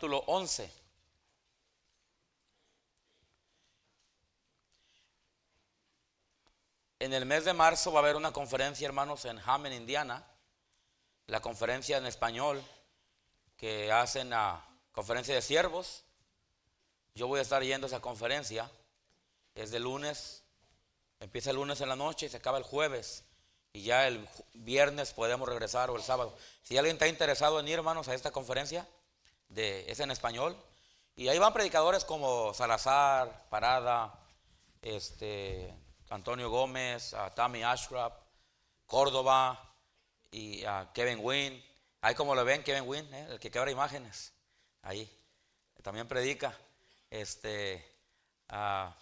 capítulo 11. En el mes de marzo va a haber una conferencia, hermanos, en Hammond, Indiana. La conferencia en español que hacen la conferencia de siervos. Yo voy a estar yendo a esa conferencia. Es de lunes, empieza el lunes en la noche y se acaba el jueves. Y ya el viernes podemos regresar o el sábado. Si alguien está interesado en ir, hermanos, a esta conferencia, de, es en español. Y ahí van predicadores como Salazar, Parada, este, Antonio Gómez, a Tammy Ashraf, Córdoba y a Kevin Wynn. Ahí como lo ven, Kevin Wynn, ¿eh? el que quebra imágenes. Ahí. También predica. Este, ah,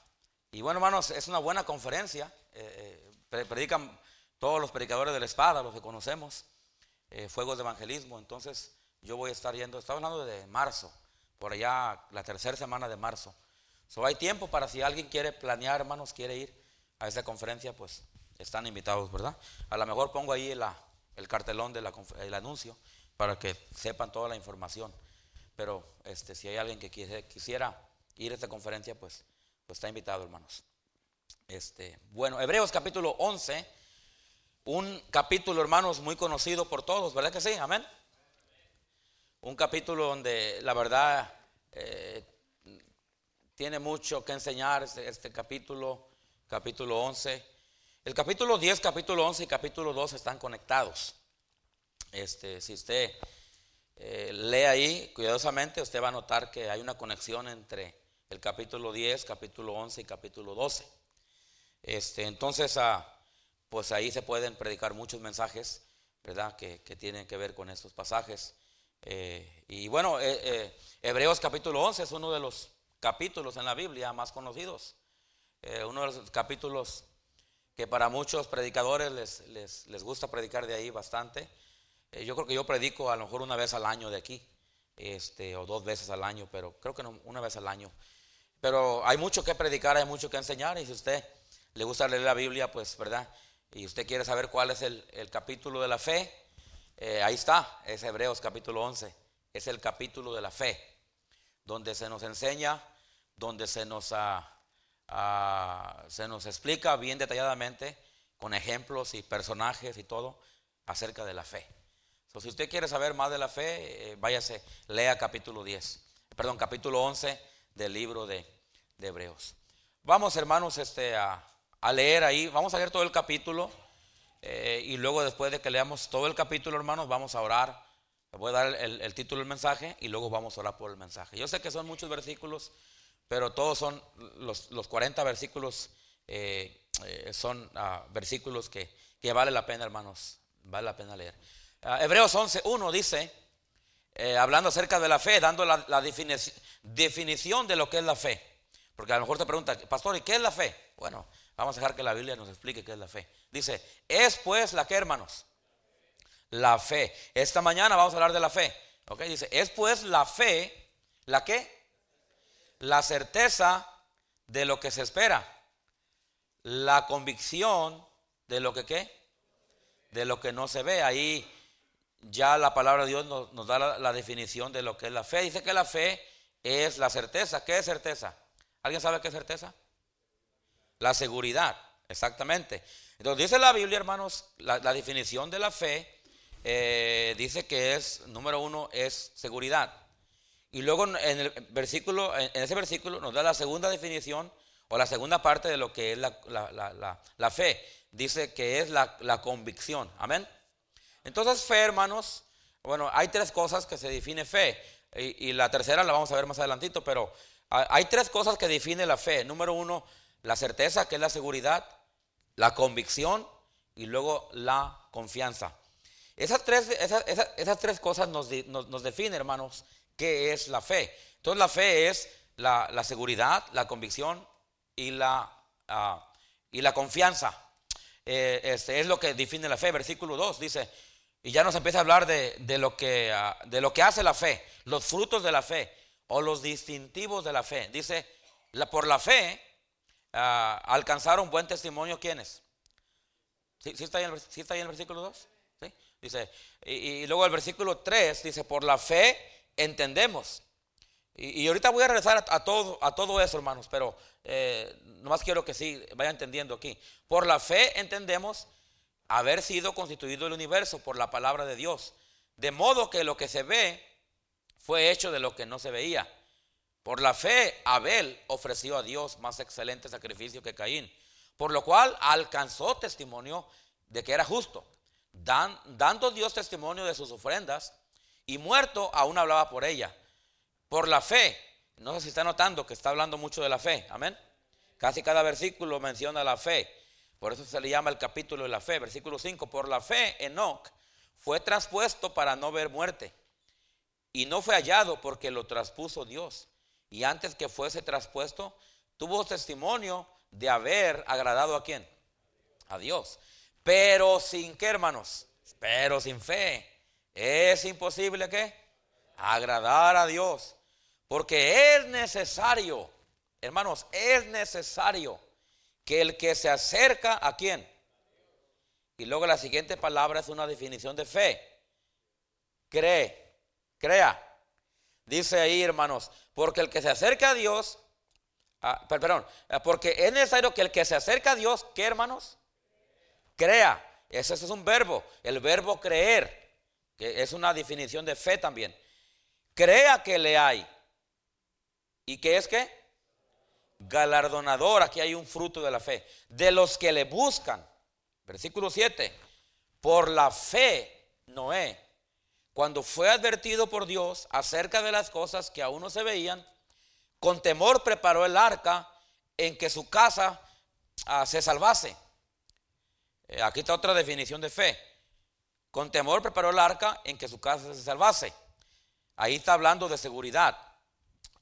y bueno, hermanos, es una buena conferencia. Eh, eh, predican todos los predicadores de la espada, los que conocemos. fuegos de evangelismo. Entonces, yo voy a estar yendo. Estaba hablando de marzo. Por allá, la tercera semana de marzo. So, hay tiempo para si alguien quiere planear, hermanos, quiere ir a esa conferencia, pues están invitados, ¿verdad? A lo mejor pongo ahí el cartelón del anuncio para que sepan toda la información. Pero este, si hay alguien que quisiera ir a esta conferencia, pues, pues está invitado, hermanos. Este, bueno, Hebreos capítulo 11, un capítulo, hermanos, muy conocido por todos, ¿verdad que sí? Amén. Un capítulo donde la verdad eh, tiene mucho que enseñar este, este capítulo capítulo 11. El capítulo 10, capítulo 11 y capítulo 2 están conectados. Este, si usted eh, lee ahí cuidadosamente, usted va a notar que hay una conexión entre el capítulo 10, capítulo 11 y capítulo 12. Este, entonces, ah, pues ahí se pueden predicar muchos mensajes, ¿verdad? Que, tienen que ver con estos pasajes. Eh, y bueno, eh, Hebreos capítulo 11 es uno de los capítulos en la Biblia más conocidos. Eh, uno de los capítulos que para muchos predicadores les, les, gusta predicar de ahí bastante. Eh, yo creo que yo predico a lo mejor una vez al año de aquí, este, o dos veces al año, pero creo que no, una vez al año. Pero hay mucho que predicar, hay mucho que enseñar, y si usted le gusta leer la Biblia, pues, ¿verdad? Y usted quiere saber cuál es el, capítulo de la fe, eh, ahí está, es Hebreos capítulo 11, es el capítulo de la fe, donde se nos enseña, donde se nos... ha Ah, se nos explica bien detalladamente con ejemplos y personajes y todo acerca de la fe. si usted quiere saber más de la fe, eh, váyase, lea capítulo 10, perdón, capítulo 11 del libro de, Hebreos. Vamos, hermanos, este, a, leer ahí, vamos a leer todo el capítulo eh, y luego después de que leamos todo el capítulo, hermanos, vamos a orar. Le voy a dar el, título del mensaje y luego vamos a orar por el mensaje. Yo sé que son muchos versículos pero todos son los, los 40 versículos, eh, eh, son ah, versículos que, vale la pena, hermanos, vale la pena leer. Uh, Hebreos 11.1 dice, hablando acerca de la fe, dando la, definición de lo que es la fe. Porque a lo mejor te pregunta, pastor, ¿y qué es la fe? Bueno, vamos a dejar que la Biblia nos explique qué es la fe. Dice, es pues la que, hermanos, la fe. Esta mañana vamos a hablar de la fe. ¿Ok? Dice, es pues la fe, ¿la qué? la certeza de lo que se espera, la convicción de lo que qué, de lo que no se ve. Ahí ya la palabra de Dios nos, da la, definición de lo que es la fe. Dice que la fe es la certeza. ¿Qué es certeza? ¿Alguien sabe qué es certeza? La seguridad, exactamente. Entonces dice la Biblia, hermanos, la, definición de la fe eh, dice que es, número uno, es seguridad. Y luego en, el versículo, en ese versículo nos da la segunda definición o la segunda parte de lo que es la, fe. Dice que es la, convicción. Amén. Entonces fe, hermanos, bueno, hay tres cosas que se define fe. Y, la tercera la vamos a ver más adelantito, pero hay tres cosas que define la fe. Número uno, la certeza, que es la seguridad, la convicción y luego la confianza. Esas tres, esas, tres cosas nos, nos, nos definen, hermanos, ¿Qué es la fe? Entonces la fe es la, seguridad, la convicción y la, ah, y la confianza. Eh, este es lo que define la fe. Versículo 2 dice, y ya nos empieza a hablar de, lo que, ah, de lo que hace la fe, los frutos de la fe o los distintivos de la fe. Dice, la, por la fe ah, alcanzaron buen testimonio ¿quiénes? ¿Sí, está, ahí en el, versículo 2? Dice, y, y luego el versículo 3 dice, por la fe entendemos. Y, ahorita voy a regresar a, todo, a todo eso, hermanos, pero eh, nomás quiero que sí vaya entendiendo aquí. Por la fe entendemos haber sido constituido el universo por la palabra de Dios. De modo que lo que se ve fue hecho de lo que no se veía. Por la fe, Abel ofreció a Dios más excelente sacrificio que Caín, por lo cual alcanzó testimonio de que era justo, dando Dios testimonio de sus ofrendas, y muerto aún hablaba por ella por la fe. No sé si está notando que está hablando mucho de la fe. Amén. Casi cada versículo menciona la fe. Por eso se le llama el capítulo de la fe. Versículo 5. Por la fe, Enoch fue traspuesto para no ver muerte. Y no fue hallado porque lo traspuso Dios. Y antes que fuese traspuesto, tuvo testimonio de haber agradado a quién? A Dios. Pero sin qué, hermanos? Pero sin fe. Es imposible que agradar a Dios. Porque es necesario, hermanos, es necesario que el que se acerca a quién. Y luego la siguiente palabra es una definición de fe. Cree, crea. Dice ahí, hermanos, porque el que se acerca a Dios, ah, perdón, ah, porque es necesario que el que se acerca a Dios, ¿qué hermanos? Crea. Ese es un verbo, el verbo creer, que es una definición de fe también. Crea que le hay. ¿Y qué es qué? Galardonador, aquí hay un fruto de la fe. De los que le buscan. Versículo 7. Por la fe, Noé, cuando fue advertido por Dios acerca de las cosas que aún no se veían, con temor preparó el arca en que su casa ah, se salvase. Eh, aquí está otra definición de fe. Con temor preparó el arca en que su casa se salvase. Ahí está hablando de seguridad.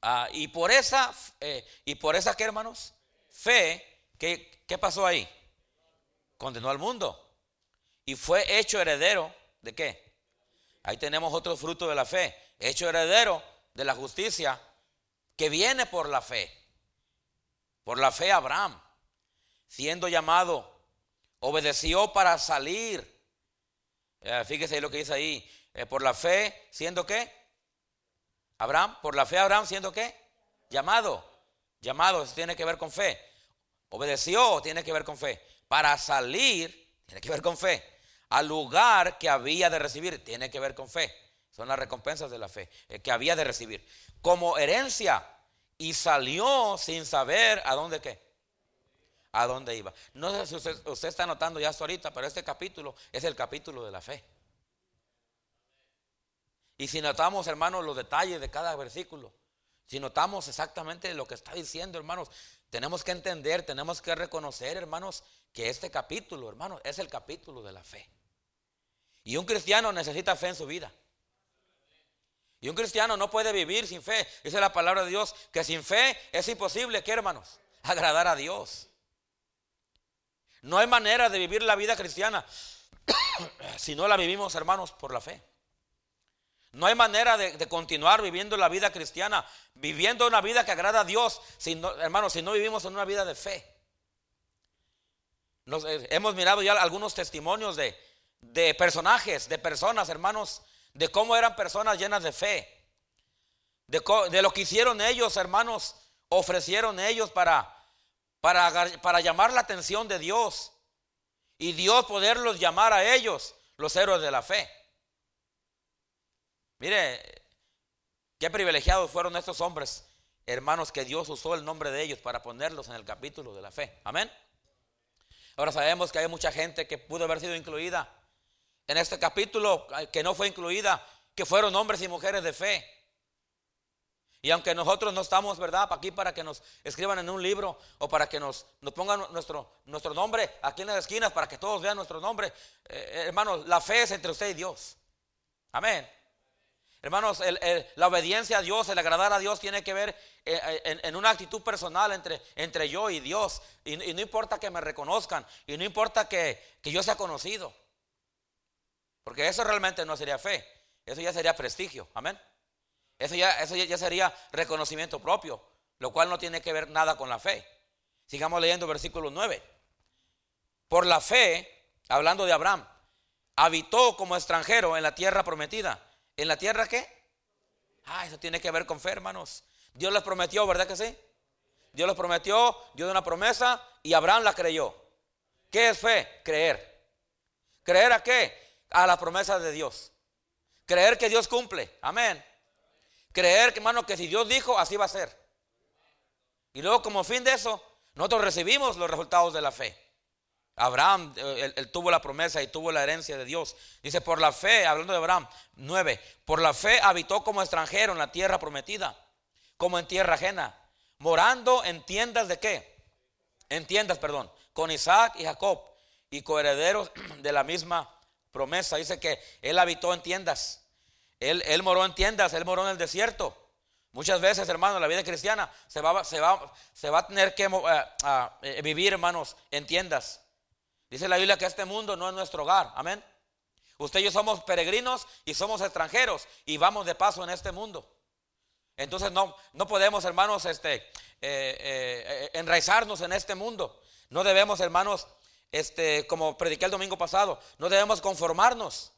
Ah, y por esa, eh, y por esa que hermanos, fe, ¿qué, ¿qué pasó ahí? Condenó al mundo. Y fue hecho heredero de qué? Ahí tenemos otro fruto de la fe. Hecho heredero de la justicia que viene por la fe. Por la fe Abraham, siendo llamado, obedeció para salir. Eh, fíjese lo que dice ahí. Eh, por la fe, siendo qué? Abraham, por la fe Abraham siendo qué? Llamado. Llamado, eso tiene que ver con fe. Obedeció, tiene que ver con fe. Para salir, tiene que ver con fe. Al lugar que había de recibir, tiene que ver con fe. Son las recompensas de la fe, eh, que había de recibir. Como herencia. Y salió sin saber a dónde qué. A dónde iba. No sé si usted, está notando ya esto ahorita, pero este capítulo es el capítulo de la fe. Y si notamos, hermanos, los detalles de cada versículo, si notamos exactamente lo que está diciendo, hermanos, tenemos que entender, tenemos que reconocer, hermanos, que este capítulo, hermanos, es el capítulo de la fe. Y un cristiano necesita fe en su vida. Y un cristiano no puede vivir sin fe. Dice la palabra de Dios que sin fe es imposible, ¿qué hermanos? Agradar a Dios. No hay manera de vivir la vida cristiana si no la vivimos, hermanos, por la fe. No hay manera de, continuar viviendo la vida cristiana, viviendo una vida que agrada a Dios, si hermanos, si no vivimos en una vida de fe. Eh, hemos mirado ya algunos testimonios de, personajes, de personas, hermanos, de cómo eran personas llenas de fe, de, de lo que hicieron ellos, hermanos, ofrecieron ellos para, para, para llamar la atención de Dios y Dios poderlos llamar a ellos los héroes de la fe. Mire, qué privilegiados fueron estos hombres, hermanos, que Dios usó el nombre de ellos para ponerlos en el capítulo de la fe. Amén. Ahora sabemos que hay mucha gente que pudo haber sido incluida en este capítulo, que no fue incluida, que fueron hombres y mujeres de fe. Y aunque nosotros no estamos, ¿verdad?, aquí para que nos escriban en un libro o para que nos, pongan nuestro, nuestro nombre aquí en las esquinas para que todos vean nuestro nombre, eh, hermanos, la fe es entre usted y Dios. Amén. Hermanos, la obediencia a Dios, el agradar a Dios tiene que ver eh, eh, en, una actitud personal entre, entre yo y Dios. Y, no importa que me reconozcan, y no importa que, yo sea conocido. Porque eso realmente no sería fe, eso ya sería prestigio. Amén. Eso ya, eso ya sería reconocimiento propio, lo cual no tiene que ver nada con la fe. Sigamos leyendo versículo 9. Por la fe, hablando de Abraham, habitó como extranjero en la tierra prometida ¿En la tierra qué? Ah, eso tiene que ver con fe, hermanos. Dios les prometió, ¿verdad que sí? Dios les prometió, dio una promesa y Abraham la creyó. ¿Qué es fe? Creer. ¿Creer a qué? A la promesa de Dios. Creer que Dios cumple. Amén. Creer, hermano, que si Dios dijo, así va a ser. Y luego como fin de eso, nosotros recibimos los resultados de la fe. Abraham, eh, él, tuvo la promesa y tuvo la herencia de Dios. Dice, por la fe, hablando de Abraham, nueve, por la fe habitó como extranjero en la tierra prometida, como en tierra ajena, morando en tiendas de qué? En tiendas, perdón, con Isaac y Jacob y coherederos de la misma promesa. Dice que él habitó en tiendas, él, él moró en tiendas, él moró en el desierto. Muchas veces, hermanos, la vida cristiana se va, se va, se va a tener que eh, eh, vivir, hermanos, en tiendas. Dice la Biblia que este mundo no es nuestro hogar. Amén. Usted y yo somos peregrinos y somos extranjeros y vamos de paso en este mundo. Entonces no, no podemos, hermanos, este, eh, enraizarnos en este mundo. No debemos, hermanos, este, como prediqué el domingo pasado, no debemos conformarnos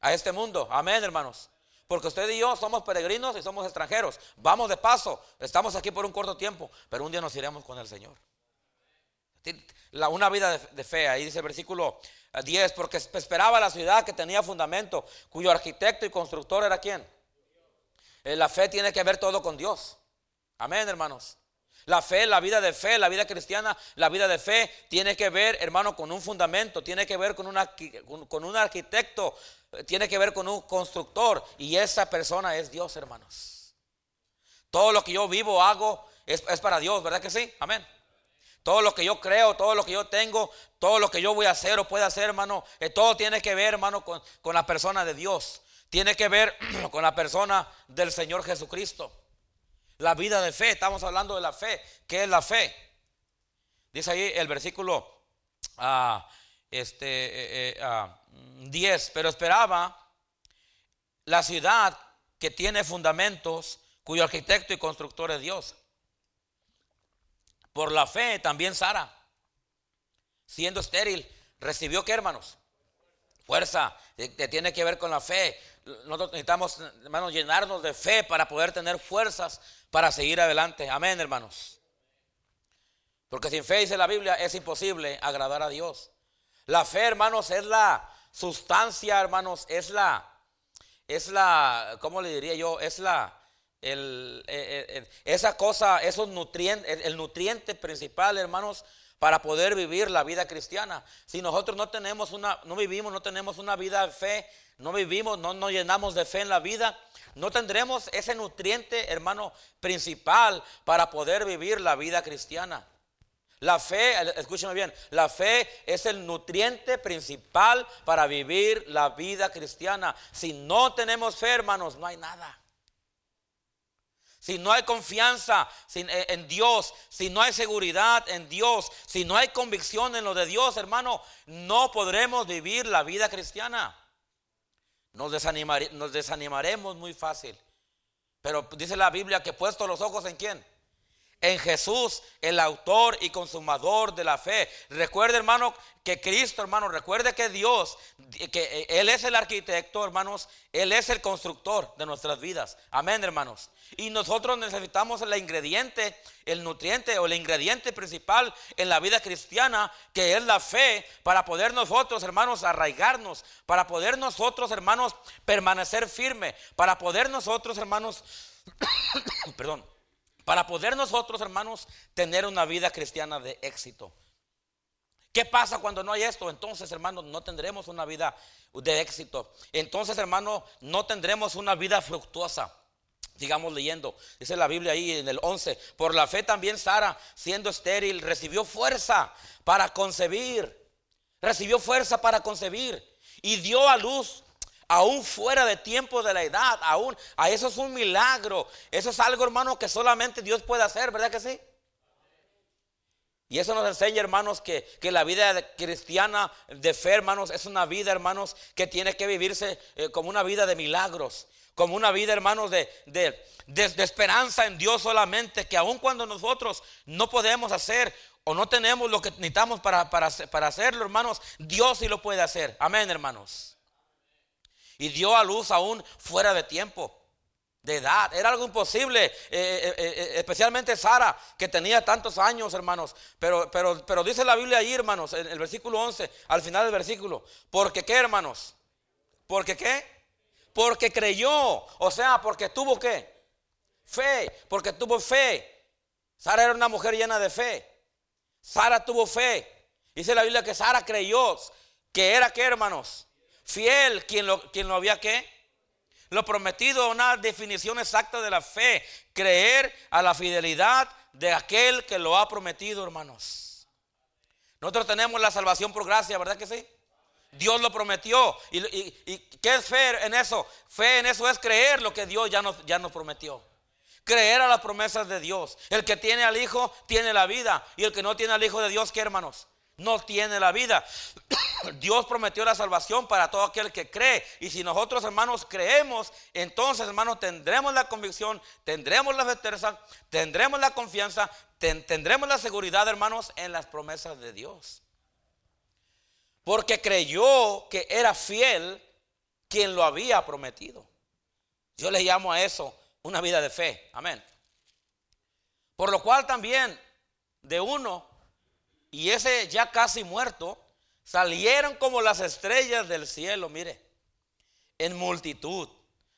a este mundo. Amén, hermanos. Porque usted y yo somos peregrinos y somos extranjeros. Vamos de paso. Estamos aquí por un corto tiempo, pero un día nos iremos con el Señor. Una vida de, fe, ahí dice el versículo 10, porque esperaba la ciudad que tenía fundamento, cuyo arquitecto y constructor era quién. Eh, la fe tiene que ver todo con Dios. Amén, hermanos. La fe, la vida de fe, la vida cristiana, la vida de fe tiene que ver, hermano, con un fundamento, tiene que ver con, con un arquitecto, tiene que ver con un constructor y esa persona es Dios, hermanos. Todo lo que yo vivo, hago, es, para Dios, ¿verdad que sí? Amén. Todo lo que yo creo, todo lo que yo tengo, todo lo que yo voy a hacer o pueda hacer, hermano, eh, todo tiene que ver, hermano, con, con la persona de Dios. Tiene que ver con la persona del Señor Jesucristo. La vida de fe, estamos hablando de la fe. ¿Qué es la fe? Dice ahí el versículo ah, este, 10, eh, eh, ah, pero esperaba la ciudad que tiene fundamentos, cuyo arquitecto y constructor es Dios. Por la fe también Sara, siendo estéril, recibió qué hermanos? Fuerza, que tiene que ver con la fe. Nosotros necesitamos, hermanos, llenarnos de fe para poder tener fuerzas para seguir adelante. Amén, hermanos. Porque sin fe, dice la Biblia, es imposible agradar a Dios. La fe, hermanos, es la sustancia, hermanos, es la, es la, ¿cómo le diría yo? Es la, el, esa cosa, esos nutrientes, el nutriente principal, hermanos, para poder vivir la vida cristiana. Si nosotros no tenemos una, no vivimos, no tenemos una vida de fe, no vivimos, no nos llenamos de fe en la vida, no tendremos ese nutriente, hermano, principal para poder vivir la vida cristiana. La fe, escúcheme bien, la fe es el nutriente principal para vivir la vida cristiana. Si no tenemos fe, hermanos, no hay nada. Si no hay confianza eh, en Dios, si no hay seguridad en Dios, si no hay convicción en lo de Dios, hermano, no podremos vivir la vida cristiana. Nos, nos desanimaremos muy fácil. Pero dice la Biblia que puesto los ojos en quién? En Jesús, el autor y consumador de la fe. Recuerde, hermano, que Cristo, hermano, recuerde que Dios, que Él es el arquitecto, hermanos, Él es el constructor de nuestras vidas. Amén, hermanos. Y nosotros necesitamos el ingrediente, el nutriente o el ingrediente principal en la vida cristiana, que es la fe, para poder nosotros, hermanos, arraigarnos, para poder nosotros, hermanos, permanecer firme, para poder nosotros, hermanos, perdón, para poder nosotros, hermanos, tener una vida cristiana de éxito. ¿Qué pasa cuando no hay esto? Entonces, hermanos, no tendremos una vida de éxito. Entonces, hermanos, no tendremos una vida fructuosa. Sigamos leyendo. Dice la Biblia ahí en el 11. Por la fe también Sara, siendo estéril, recibió fuerza para concebir. Recibió fuerza para concebir. Y dio a luz aún fuera de tiempo de la edad. Aún, a eso es un milagro. Eso es algo, hermano, que solamente Dios puede hacer, ¿verdad que sí? Y eso nos enseña, hermanos, que, la vida cristiana de fe, hermanos, es una vida, hermanos, que tiene que vivirse eh, como una vida de milagros, como una vida, hermanos, de, de, esperanza en Dios solamente, que aun cuando nosotros no podemos hacer o no tenemos lo que necesitamos para, para, para hacerlo, hermanos, Dios sí lo puede hacer. Amén, hermanos. Y dio a luz aún fuera de tiempo. de edad. Era algo imposible, eh, eh, eh, especialmente Sara, que tenía tantos años, hermanos. Pero, pero, pero dice la Biblia ahí, hermanos, en el versículo 11, al final del versículo. Porque qué, hermanos? Porque qué? Porque creyó. O sea, porque tuvo qué? Fe. Porque tuvo fe. Sara era una mujer llena de fe. Sara tuvo fe. Dice la Biblia que Sara creyó que era qué, hermanos? Fiel, quien lo, quien lo había qué? Lo prometido, una definición exacta de la fe. Creer a la fidelidad de aquel que lo ha prometido, hermanos. Nosotros tenemos la salvación por gracia, ¿verdad que sí? Dios lo prometió. ¿Y, qué es fe en eso? Fe en eso es creer lo que Dios ya nos, ya nos prometió. Creer a las promesas de Dios. El que tiene al Hijo tiene la vida. Y el que no tiene al Hijo de Dios, ¿qué hermanos? No tiene la vida. Dios prometió la salvación para todo aquel que cree. Y si nosotros, hermanos, creemos, entonces, hermanos, tendremos la convicción, tendremos la certeza, tendremos la confianza, tendremos la seguridad, hermanos, en las promesas de Dios. Porque creyó que era fiel quien lo había prometido. Yo le llamo a eso una vida de fe. Amén. Por lo cual también de uno y ese ya casi muerto, salieron como las estrellas del cielo, mire, en multitud.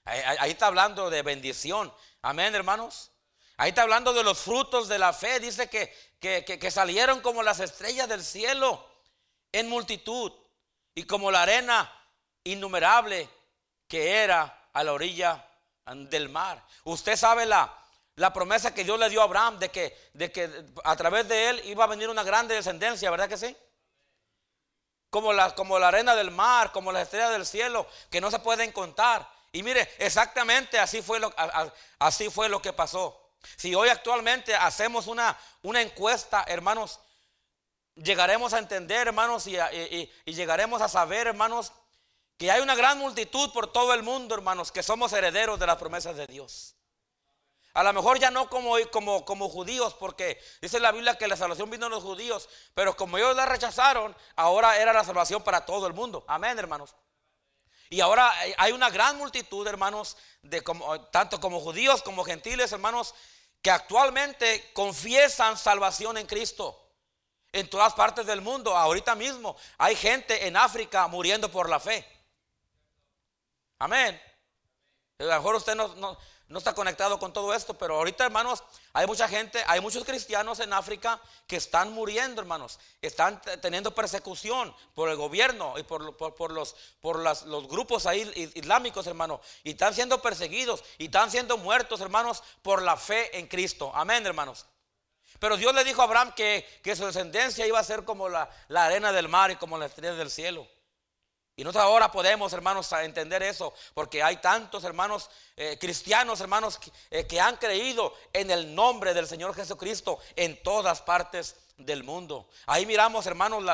Ahí, está hablando de bendición. Amén, hermanos. Ahí está hablando de los frutos de la fe. Dice que, que, salieron como las estrellas del cielo en multitud y como la arena innumerable que era a la orilla del mar. Usted sabe la, la promesa que Dios le dio a Abraham de que, de que a través de él iba a venir una grande descendencia, ¿verdad que sí? Como la, como la arena del mar, como las estrellas del cielo, que no se pueden contar. Y mire, exactamente así fue lo, así fue lo que pasó. Si hoy actualmente hacemos una, una encuesta, hermanos, llegaremos a entender, hermanos, y, y llegaremos a saber, hermanos, que hay una gran multitud por todo el mundo, hermanos, que somos herederos de las promesas de Dios. A lo mejor ya no como, como, como judíos, porque dice la Biblia que la salvación vino a los judíos, pero como ellos la rechazaron, ahora era la salvación para todo el mundo. Amén, hermanos. Y ahora hay una gran multitud, hermanos, de como, tanto como judíos como gentiles, hermanos, que actualmente confiesan salvación en Cristo. En todas partes del mundo, ahorita mismo, hay gente en África muriendo por la fe. Amén. A lo mejor usted no no está conectado con todo esto, pero ahorita, hermanos, hay mucha gente, hay muchos cristianos en África que están muriendo, hermanos. Están teniendo persecución por el gobierno y por, los, por los grupos ahí islámicos, hermanos. Y están siendo perseguidos y están siendo muertos, hermanos, por la fe en Cristo. Amén, hermanos. Pero Dios le dijo a Abraham que, su descendencia iba a ser como la, la arena del mar y como las estrellas del cielo. Y nosotros ahora podemos, hermanos, entender eso, porque hay tantos hermanos eh, cristianos, hermanos, eh, que, han creído en el nombre del Señor Jesucristo en todas partes del mundo. Ahí miramos, hermanos,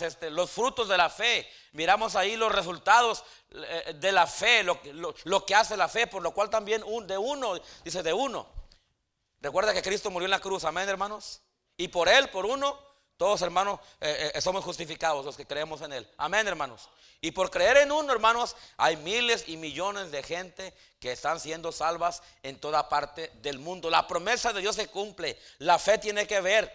este, los frutos de la fe, miramos ahí los resultados eh, de la fe, lo, lo, que hace la fe, por lo cual también de uno, dice de uno. Recuerda que Cristo murió en la cruz, amén, hermanos. Y por él, por uno, todos, hermanos, eh, eh, somos justificados los que creemos en Él. Amén, hermanos. Y por creer en uno, hermanos, hay miles y millones de gente que están siendo salvas en toda parte del mundo. La promesa de Dios se cumple. La fe tiene que ver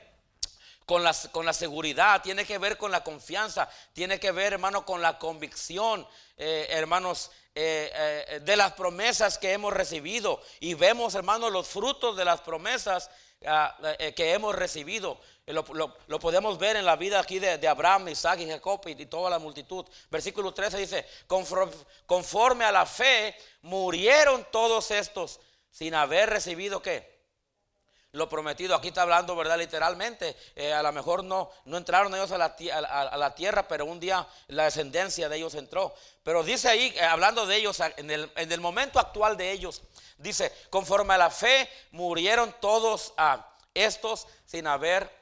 con la, con la seguridad, tiene que ver con la confianza, tiene que ver, hermano, con la convicción, eh, hermanos, de las promesas que hemos recibido. Y vemos, hermanos, los frutos de las promesas ah, que hemos recibido. Lo, podemos ver en la vida aquí de, Abraham, Isaac y Jacob y, toda la multitud. Versículo 13 dice, conforme, a la fe murieron todos estos sin haber recibido qué? Lo prometido. Aquí está hablando, ¿verdad? Literalmente. Eh, a lo mejor no, no entraron ellos a la, tierra, pero un día la descendencia de ellos entró. Pero dice ahí, eh, hablando de ellos, en el, en el, momento actual de ellos, dice, conforme a la fe murieron todos a estos sin haber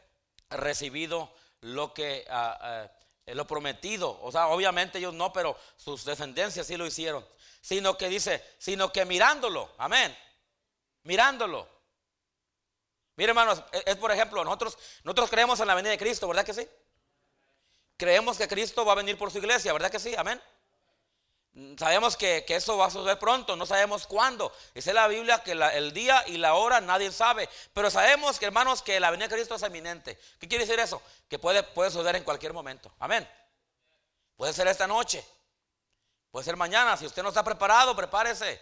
recibido lo que ah, ah, lo prometido. O sea, obviamente ellos no, pero sus descendencias sí lo hicieron. Sino que dice, sino que mirándolo, amén. Mirándolo. Mire, hermanos, es, por ejemplo, nosotros, nosotros creemos en la venida de Cristo, ¿verdad que sí? Creemos que Cristo va a venir por su iglesia, ¿verdad que sí? Amén. Sabemos que, eso va a suceder pronto, no sabemos cuándo. Dice la Biblia que el día y la hora nadie sabe. Pero sabemos que, hermanos, que la venida de Cristo es eminente. ¿Qué quiere decir eso? Que puede, puede suceder en cualquier momento. Amén. Puede ser esta noche. Puede ser mañana. Si usted no está preparado, prepárese.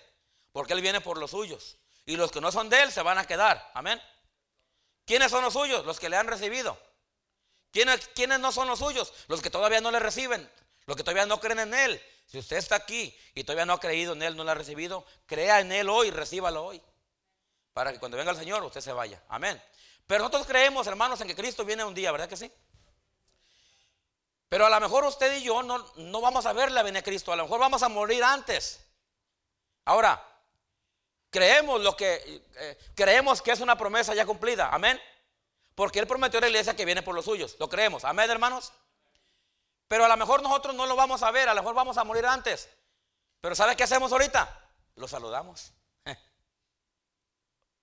Porque Él viene por los suyos. Y los que no son de Él se van a quedar. Amén. ¿Quiénes son los suyos? Los que le han recibido. ¿Quiénes, ¿Quiénes no son los suyos? Los que todavía no le reciben. Los que todavía no creen en Él. Si usted está aquí y todavía no ha creído en Él, no lo ha recibido, crea en Él hoy, recíbalo hoy. Para que cuando venga el Señor usted se vaya. Amén. Pero nosotros creemos, hermanos, en que Cristo viene un día, ¿verdad que sí? Pero a lo mejor usted y yo no, no vamos a ver la venida de Cristo. A lo mejor vamos a morir antes. Ahora, creemos lo que eh, creemos que es una promesa ya cumplida. Amén. Porque Él prometió a la iglesia que viene por los suyos. Lo creemos. Amén, hermanos. Pero a lo mejor nosotros no lo vamos a ver, a lo mejor vamos a morir antes. Pero ¿sabe qué hacemos ahorita? Lo saludamos.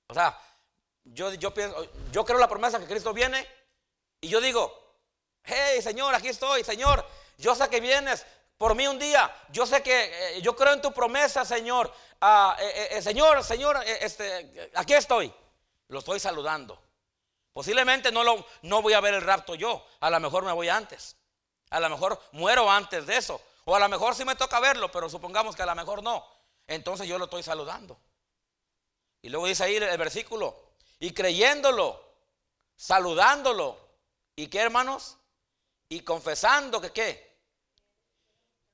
O sea, yo, yo, pienso, yo creo la promesa que Cristo viene y yo digo, hey Señor, aquí estoy, Señor, yo sé que vienes por mí un día, yo sé que eh, yo creo en tu promesa, Señor. Ah, eh, eh, señor, Señor, este, aquí estoy. Lo estoy saludando. Posiblemente no, lo, no voy a ver el rapto yo, a lo mejor me voy antes. A lo mejor muero antes de eso. O a lo mejor sí me toca verlo, pero supongamos que a lo mejor no. Entonces yo lo estoy saludando. Y luego dice ahí el versículo, y creyéndolo, saludándolo. ¿Y qué hermanos? Y confesando que qué?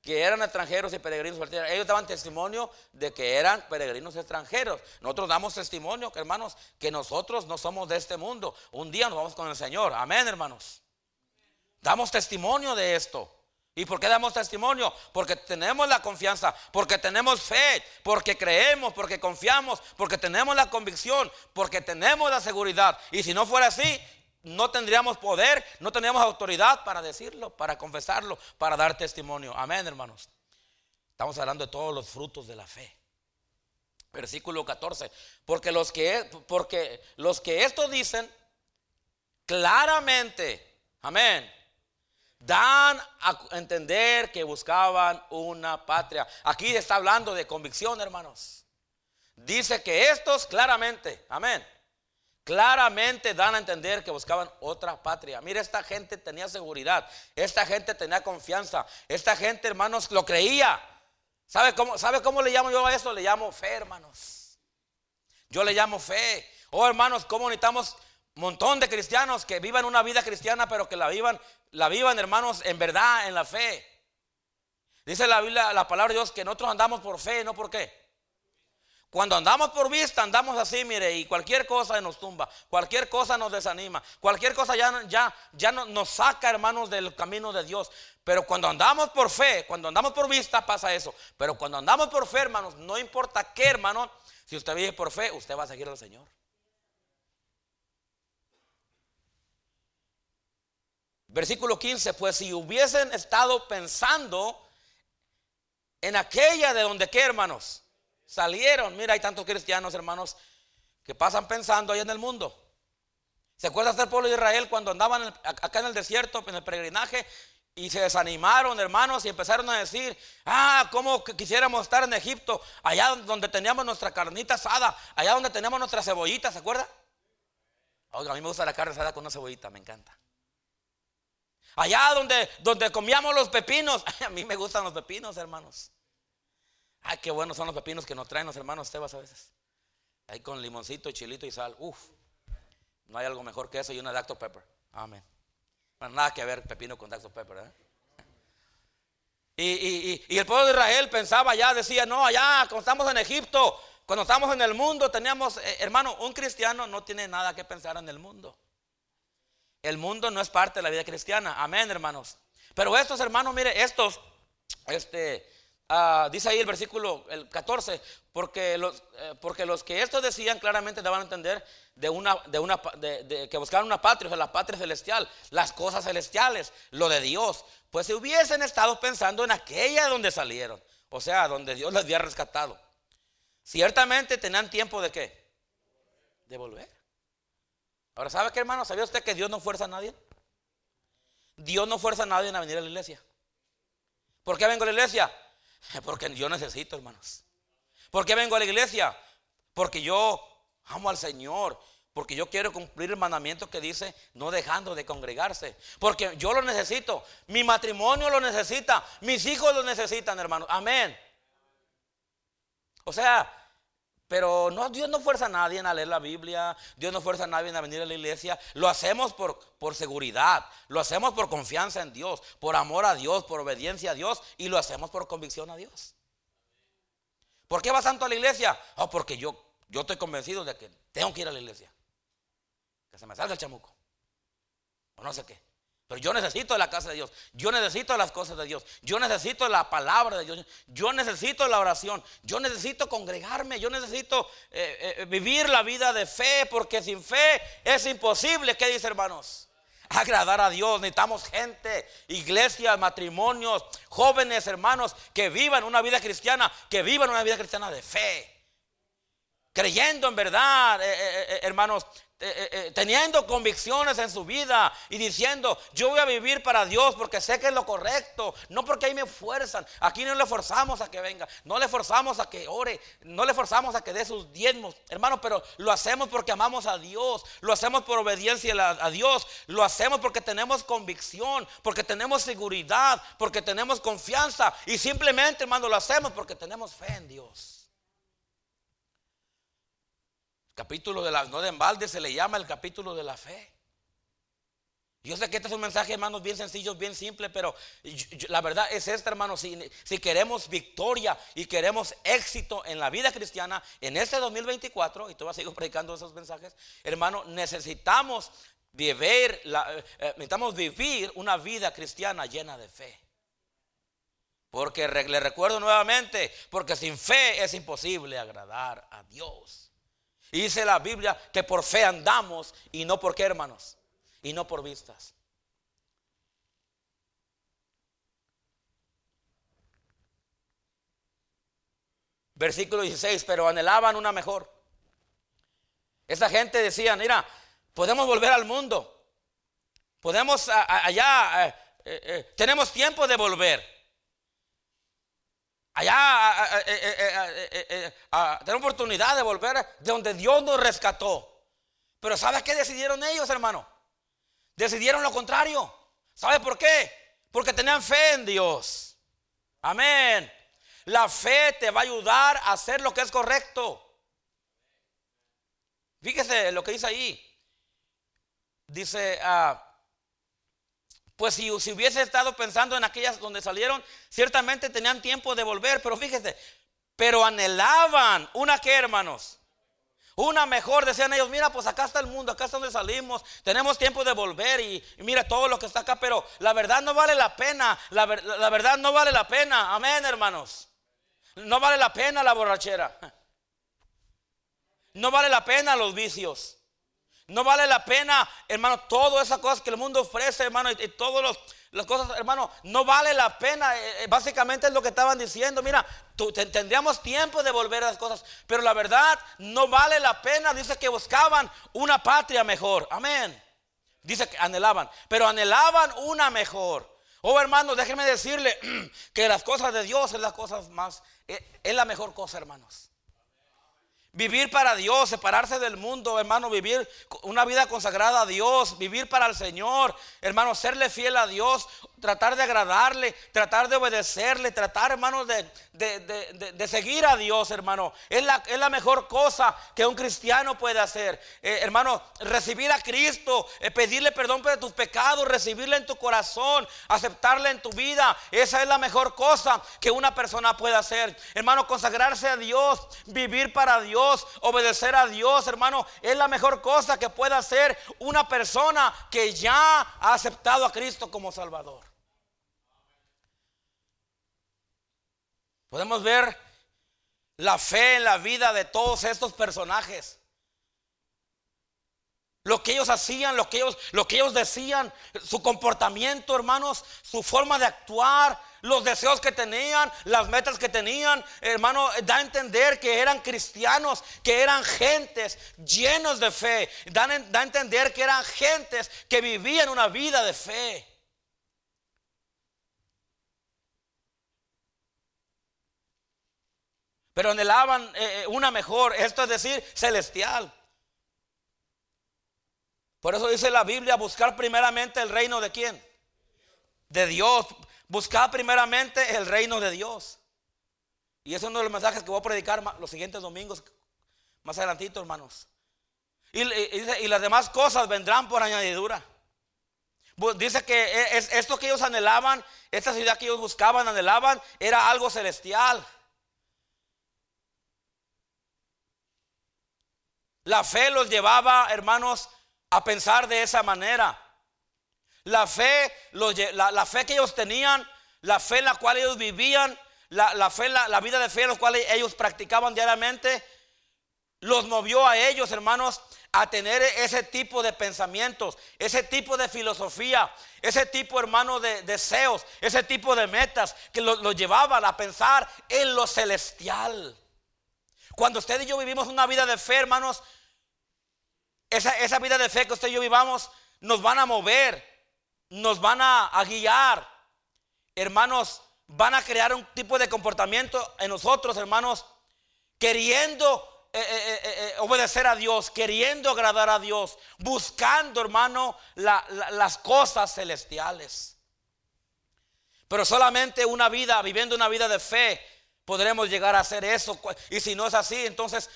Que eran extranjeros y peregrinos. Ellos daban testimonio de que eran peregrinos extranjeros. Nosotros damos testimonio, hermanos, que nosotros no somos de este mundo. Un día nos vamos con el Señor. Amén, hermanos. Damos testimonio de esto. ¿Y por qué damos testimonio? Porque tenemos la confianza, porque tenemos fe, porque creemos, porque confiamos, porque tenemos la convicción, porque tenemos la seguridad. Y si no fuera así, no tendríamos poder, no tendríamos autoridad para decirlo, para confesarlo, para dar testimonio. Amén, hermanos. Estamos hablando de todos los frutos de la fe. Versículo 14. Porque los que, porque los que esto dicen claramente, amén dan a entender que buscaban una patria. Aquí está hablando de convicción, hermanos. Dice que estos claramente, amén, claramente dan a entender que buscaban otra patria. Mire, esta gente tenía seguridad, esta gente tenía confianza, esta gente, hermanos, lo creía. ¿Sabe cómo, ¿Sabe cómo le llamo yo a eso? Le llamo fe, hermanos. Yo le llamo fe. Oh, hermanos, ¿cómo necesitamos montón de cristianos que vivan una vida cristiana, pero que la vivan la vivan, hermanos, en verdad, en la fe. Dice la Biblia, la palabra de Dios, que nosotros andamos por fe, no por qué. Cuando andamos por vista, andamos así, mire, y cualquier cosa nos tumba, cualquier cosa nos desanima, cualquier cosa ya, ya, ya nos saca, hermanos, del camino de Dios. Pero cuando andamos por fe, cuando andamos por vista, pasa eso. Pero cuando andamos por fe, hermanos, no importa qué, hermano, si usted vive por fe, usted va a seguir al Señor. Versículo 15, pues si hubiesen estado pensando en aquella de donde qué hermanos salieron, mira, hay tantos cristianos hermanos que pasan pensando ahí en el mundo. ¿Se acuerdan del pueblo de Israel cuando andaban acá en el desierto, en el peregrinaje, y se desanimaron, hermanos, y empezaron a decir, ah, cómo quisiéramos estar en Egipto, allá donde teníamos nuestra carnita asada, allá donde teníamos nuestra cebollita, ¿se acuerda? A mí me gusta la carne asada con una cebollita, me encanta. Allá donde, donde comíamos los pepinos. A mí me gustan los pepinos, hermanos. Ay, qué buenos son los pepinos que nos traen los hermanos Tebas a veces. Ahí con limoncito, chilito y sal. Uf, no hay algo mejor que eso y una Dr. Pepper. Amén. nada que ver pepino con Dr. Pepper. ¿eh? Y, el pueblo de Israel pensaba allá, decía, no, allá, cuando estamos en Egipto, cuando estamos en el mundo, teníamos, eh, hermano, un cristiano no tiene nada que pensar en el mundo. El mundo no es parte de la vida cristiana. Amén, hermanos. Pero estos hermanos, mire, estos, este, ah, dice ahí el versículo el 14, porque los, eh, porque los que estos decían claramente daban a entender de una, de una, de, que buscaban una patria, o sea, la patria celestial, las cosas celestiales, lo de Dios. Pues si hubiesen estado pensando en aquella donde salieron, o sea, donde Dios les había rescatado, ciertamente tenían tiempo de qué? De volver. Ahora, ¿sabe qué, hermano? ¿Sabía usted que Dios no fuerza a nadie? Dios no fuerza a nadie a venir a la iglesia. ¿Por qué vengo a la iglesia? Porque yo necesito, hermanos. ¿Por qué vengo a la iglesia? Porque yo amo al Señor. Porque yo quiero cumplir el mandamiento que dice no dejando de congregarse. Porque yo lo necesito. Mi matrimonio lo necesita. Mis hijos lo necesitan, hermanos. Amén. O sea, pero no, Dios no fuerza a nadie a leer la Biblia. Dios no fuerza a nadie a venir a la iglesia. Lo hacemos por, seguridad. Lo hacemos por confianza en Dios. Por amor a Dios. Por obediencia a Dios. Y lo hacemos por convicción a Dios. ¿Por qué vas tanto a la iglesia? Oh, porque yo, yo estoy convencido de que tengo que ir a la iglesia. Que se me salga el chamuco. O no sé qué. Pero yo necesito la casa de Dios. Yo necesito las cosas de Dios. Yo necesito la palabra de Dios. Yo necesito la oración. Yo necesito congregarme. Yo necesito eh, eh, vivir la vida de fe. Porque sin fe es imposible. ¿Qué dice hermanos? Agradar a Dios. Necesitamos gente, iglesias, matrimonios, jóvenes hermanos que vivan una vida cristiana. Que vivan una vida cristiana de fe creyendo en verdad, eh, hermanos, eh, eh, eh, teniendo convicciones en su vida y diciendo, yo voy a vivir para Dios porque sé que es lo correcto, no porque ahí me fuerzan. Aquí no le forzamos a que venga, no le forzamos a que ore, no le forzamos a que dé sus diezmos, hermano, pero lo hacemos porque amamos a Dios, lo hacemos por obediencia a Dios, lo hacemos porque tenemos convicción, porque tenemos seguridad, porque tenemos confianza. Y simplemente, hermano, lo hacemos porque tenemos fe en Dios capítulo de la, no de embalde, se le llama el capítulo de la fe. Yo sé que este es un mensaje, hermanos, bien sencillo, bien simple, pero la verdad es esta, hermanos, si, queremos victoria y queremos éxito en la vida cristiana en este 2024, y tú vas a seguir predicando esos mensajes, hermano, necesitamos vivir, la, eh, eh, necesitamos vivir una vida cristiana llena de fe. Porque le recuerdo nuevamente, porque sin fe es imposible agradar a Dios. Y dice la Biblia que por fe andamos y no por qué, hermanos, y no por vistas. Versículo 16, pero anhelaban una mejor. Esa gente decía, mira, podemos volver al mundo. Podemos allá, eh, eh, eh, tenemos tiempo de volver. Allá tener oportunidad de volver de donde Dios nos rescató. Pero ¿sabes qué decidieron ellos, hermano? Decidieron lo contrario. ¿Sabe por qué? Porque tenían fe en Dios. Amén. La fe te va a ayudar a hacer lo que es correcto. Fíjese lo que dice ahí. Dice, ah, pues si, hubiese estado pensando en aquellas donde salieron, ciertamente tenían tiempo de volver, pero fíjese, pero anhelaban una que hermanos. Una mejor, decían ellos, mira, pues acá está el mundo, acá está donde salimos, tenemos tiempo de volver y, mira todo lo que está acá, pero la verdad no vale la pena, la, la verdad no vale la pena, amén hermanos. No vale la pena la borrachera, no vale la pena los vicios. No vale la pena, hermano, todas esas cosas que el mundo ofrece, hermano, y, todas las cosas, hermano, no vale la pena. Eh, eh, básicamente es lo que estaban diciendo. Mira, tendríamos tiempo de volver a las cosas, pero la verdad no vale la pena. Dice que buscaban una patria mejor. Amén. Dice que anhelaban, pero anhelaban una mejor. Oh, hermano, déjenme decirle que las cosas de Dios es las cosas más, eh, es la mejor cosa, hermanos. Vivir para Dios, separarse del mundo, hermano, vivir una vida consagrada a Dios, vivir para el Señor, hermano, serle fiel a Dios, tratar de agradarle, tratar de obedecerle, tratar, hermano, de, de, seguir a Dios, hermano. Es la, es la, mejor cosa que un cristiano puede hacer. Eh, hermano, recibir a Cristo, eh, pedirle perdón por tus pecados, recibirle en tu corazón, aceptarle en tu vida. Esa es la mejor cosa que una persona puede hacer. Hermano, consagrarse a Dios, vivir para Dios obedecer a Dios, hermano, es la mejor cosa que puede hacer una persona que ya ha aceptado a Cristo como Salvador. Podemos ver la fe en la vida de todos estos personajes. Lo que ellos hacían, lo que ellos, lo que ellos decían, su comportamiento, hermanos, su forma de actuar, los deseos que tenían, las metas que tenían, hermano, da a entender que eran cristianos, que eran gentes llenos de fe, da, da a entender que eran gentes que vivían una vida de fe. Pero anhelaban eh, eh, una mejor, esto es decir, celestial. Por eso dice la Biblia, buscar primeramente el reino de quién? De Dios. Buscar primeramente el reino de Dios. Y es uno de los mensajes que voy a predicar los siguientes domingos, más adelantito, hermanos. Y, y las demás cosas vendrán por añadidura. Dice que e, esto que ellos anhelaban, esta ciudad que ellos buscaban, anhelaban, era algo celestial. La fe los llevaba, hermanos, a pensar de esa manera. La fe, la, fe que ellos tenían, la fe en la cual ellos vivían, la, fe, la, vida de fe en la cual ellos practicaban diariamente, los movió a ellos, hermanos, a tener ese tipo de pensamientos, ese tipo de filosofía, ese tipo, hermano, de deseos, ese tipo de metas que los llevaban a pensar en lo celestial. Cuando usted y yo vivimos una vida de fe, hermanos, esa, esa vida de fe que usted y yo vivamos nos van a mover, nos van a, guiar. Hermanos, van a crear un tipo de comportamiento en nosotros, hermanos, queriendo eh, eh, eh, obedecer a Dios, queriendo agradar a Dios, buscando, hermano, las cosas celestiales. Pero solamente una vida, viviendo una vida de fe, podremos llegar a hacer eso. Y si no es así, entonces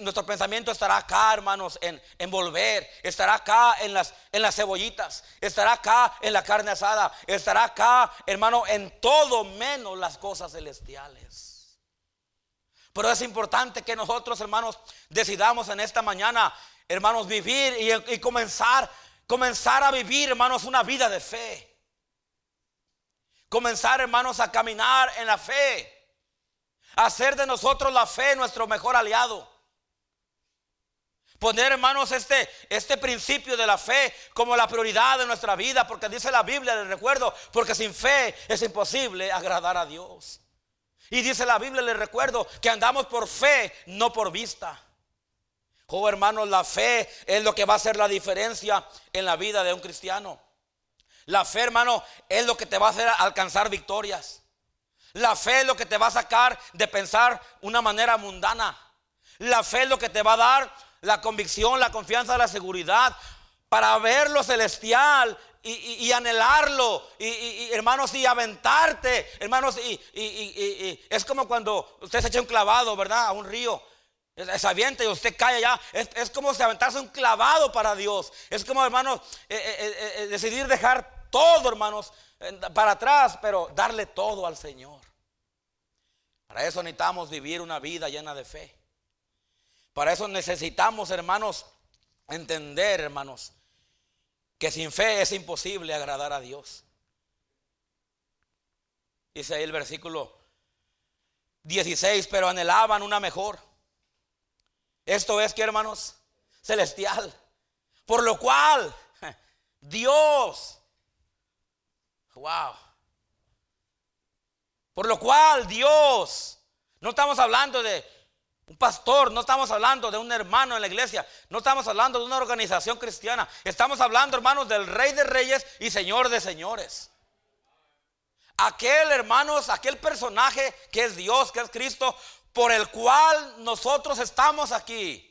nuestro pensamiento estará acá, hermanos, en, volver. Estará acá en las, en las cebollitas. Estará acá en la carne asada. Estará acá, hermano, en todo menos las cosas celestiales. Pero es importante que nosotros, hermanos, decidamos en esta mañana, hermanos, vivir y, comenzar, comenzar a vivir, hermanos, una vida de fe. Comenzar, hermanos, a caminar en la fe. Hacer de nosotros la fe nuestro mejor aliado. Poner, hermanos, este, este principio de la fe como la prioridad de nuestra vida, porque dice la Biblia, les recuerdo, porque sin fe es imposible agradar a Dios. Y dice la Biblia, les recuerdo, que andamos por fe, no por vista. Oh hermanos, la fe es lo que va a hacer la diferencia en la vida de un cristiano. La fe, hermano, es lo que te va a hacer alcanzar victorias. La fe es lo que te va a sacar de pensar una manera mundana. La fe es lo que te va a dar la convicción, la confianza, la seguridad para ver lo celestial y, anhelarlo, y, hermanos, y aventarte, hermanos, y, es como cuando usted se echa un clavado, ¿verdad? A un río. Se avienta y usted cae allá. Es, como si aventarse un clavado para Dios. Es como, hermanos, eh, eh, eh, decidir dejar todo, hermanos, para atrás, pero darle todo al Señor. Para eso necesitamos vivir una vida llena de fe. Para eso necesitamos, hermanos, entender, hermanos, que sin fe es imposible agradar a Dios. Dice ahí el versículo 16, pero anhelaban una mejor. Esto es que, hermanos, celestial. Por lo cual, Dios, wow. Por lo cual, Dios, no estamos hablando de un pastor, no estamos hablando de un hermano en la iglesia, no estamos hablando de una organización cristiana, estamos hablando, hermanos, del Rey de Reyes y Señor de Señores. Aquel, hermanos, aquel personaje que es Dios, que es Cristo, por el cual nosotros estamos aquí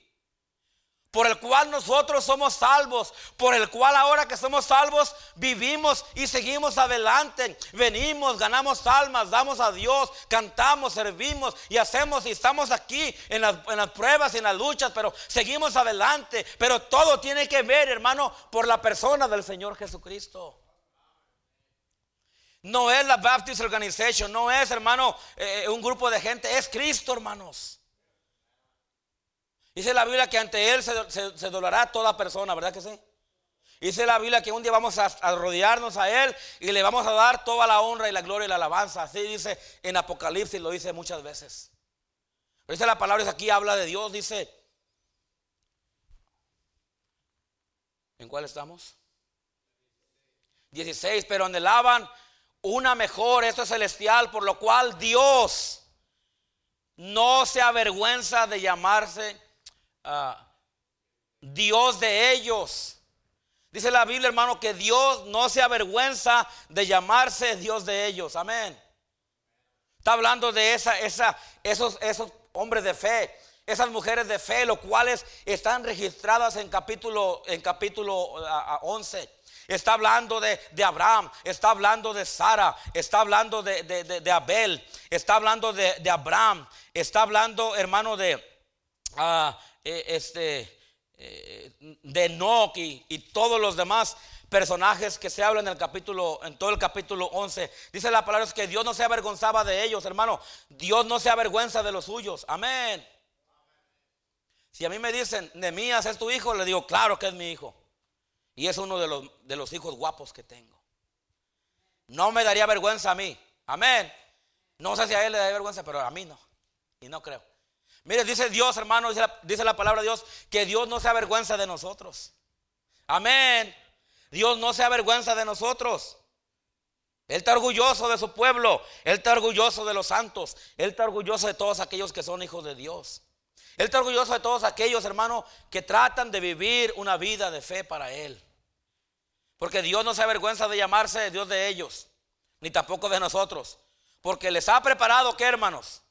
por el cual nosotros somos salvos, por el cual ahora que somos salvos vivimos y seguimos adelante, venimos, ganamos almas, damos a Dios, cantamos, servimos y hacemos y estamos aquí en las, pruebas y en las luchas, pero seguimos adelante, pero todo tiene que ver, hermano, por la persona del Señor Jesucristo. No es la Baptist Organization, no es, hermano, eh, un grupo de gente, es Cristo, hermanos. Dice la Biblia que ante Él se, se, toda persona, ¿verdad que sí? Dice la Biblia que un día vamos a, rodearnos a Él y le vamos a dar toda la honra y la gloria y la alabanza. Así dice en Apocalipsis, lo dice muchas veces. Pero dice la palabra, aquí habla de Dios, dice. ¿En cuál estamos? 16, pero anhelaban una mejor, esto es celestial, por lo cual Dios no se avergüenza de llamarse Ah, Dios de ellos. Dice la Biblia, hermano, que Dios no se avergüenza de llamarse Dios de ellos. Amén. Está hablando de esa, esa, esos, esos hombres de fe, esas mujeres de fe, los cuales están registradas en capítulo, en capítulo 11. Está hablando de, Abraham, está hablando de Sara, está hablando de, Abel, está hablando de, Abraham, está hablando, hermano, de eh, este, eh, de Enoch y, todos los demás personajes que se hablan en el capítulo, en todo el capítulo 11. Dice la palabra es que Dios no se avergonzaba de ellos, hermano. Dios no se avergüenza de los suyos. Amén. Si a mí me dicen, Nemías es tu hijo, le digo, claro que es mi hijo. Y es uno de los, de los hijos guapos que tengo. No me daría vergüenza a mí. Amén. No sé si a él le daría vergüenza, pero a mí no. Y no creo. Mire, dice Dios, hermano, dice la, palabra de Dios, que Dios no se avergüenza de nosotros. Amén. Dios no se avergüenza de nosotros. Él está orgulloso de su pueblo. Él está orgulloso de los santos. Él está orgulloso de todos aquellos que son hijos de Dios. Él está orgulloso de todos aquellos, hermanos, que tratan de vivir una vida de fe para Él. Porque Dios no se avergüenza de llamarse Dios de ellos, ni tampoco de nosotros. Porque les ha preparado, ¿qué hermanos?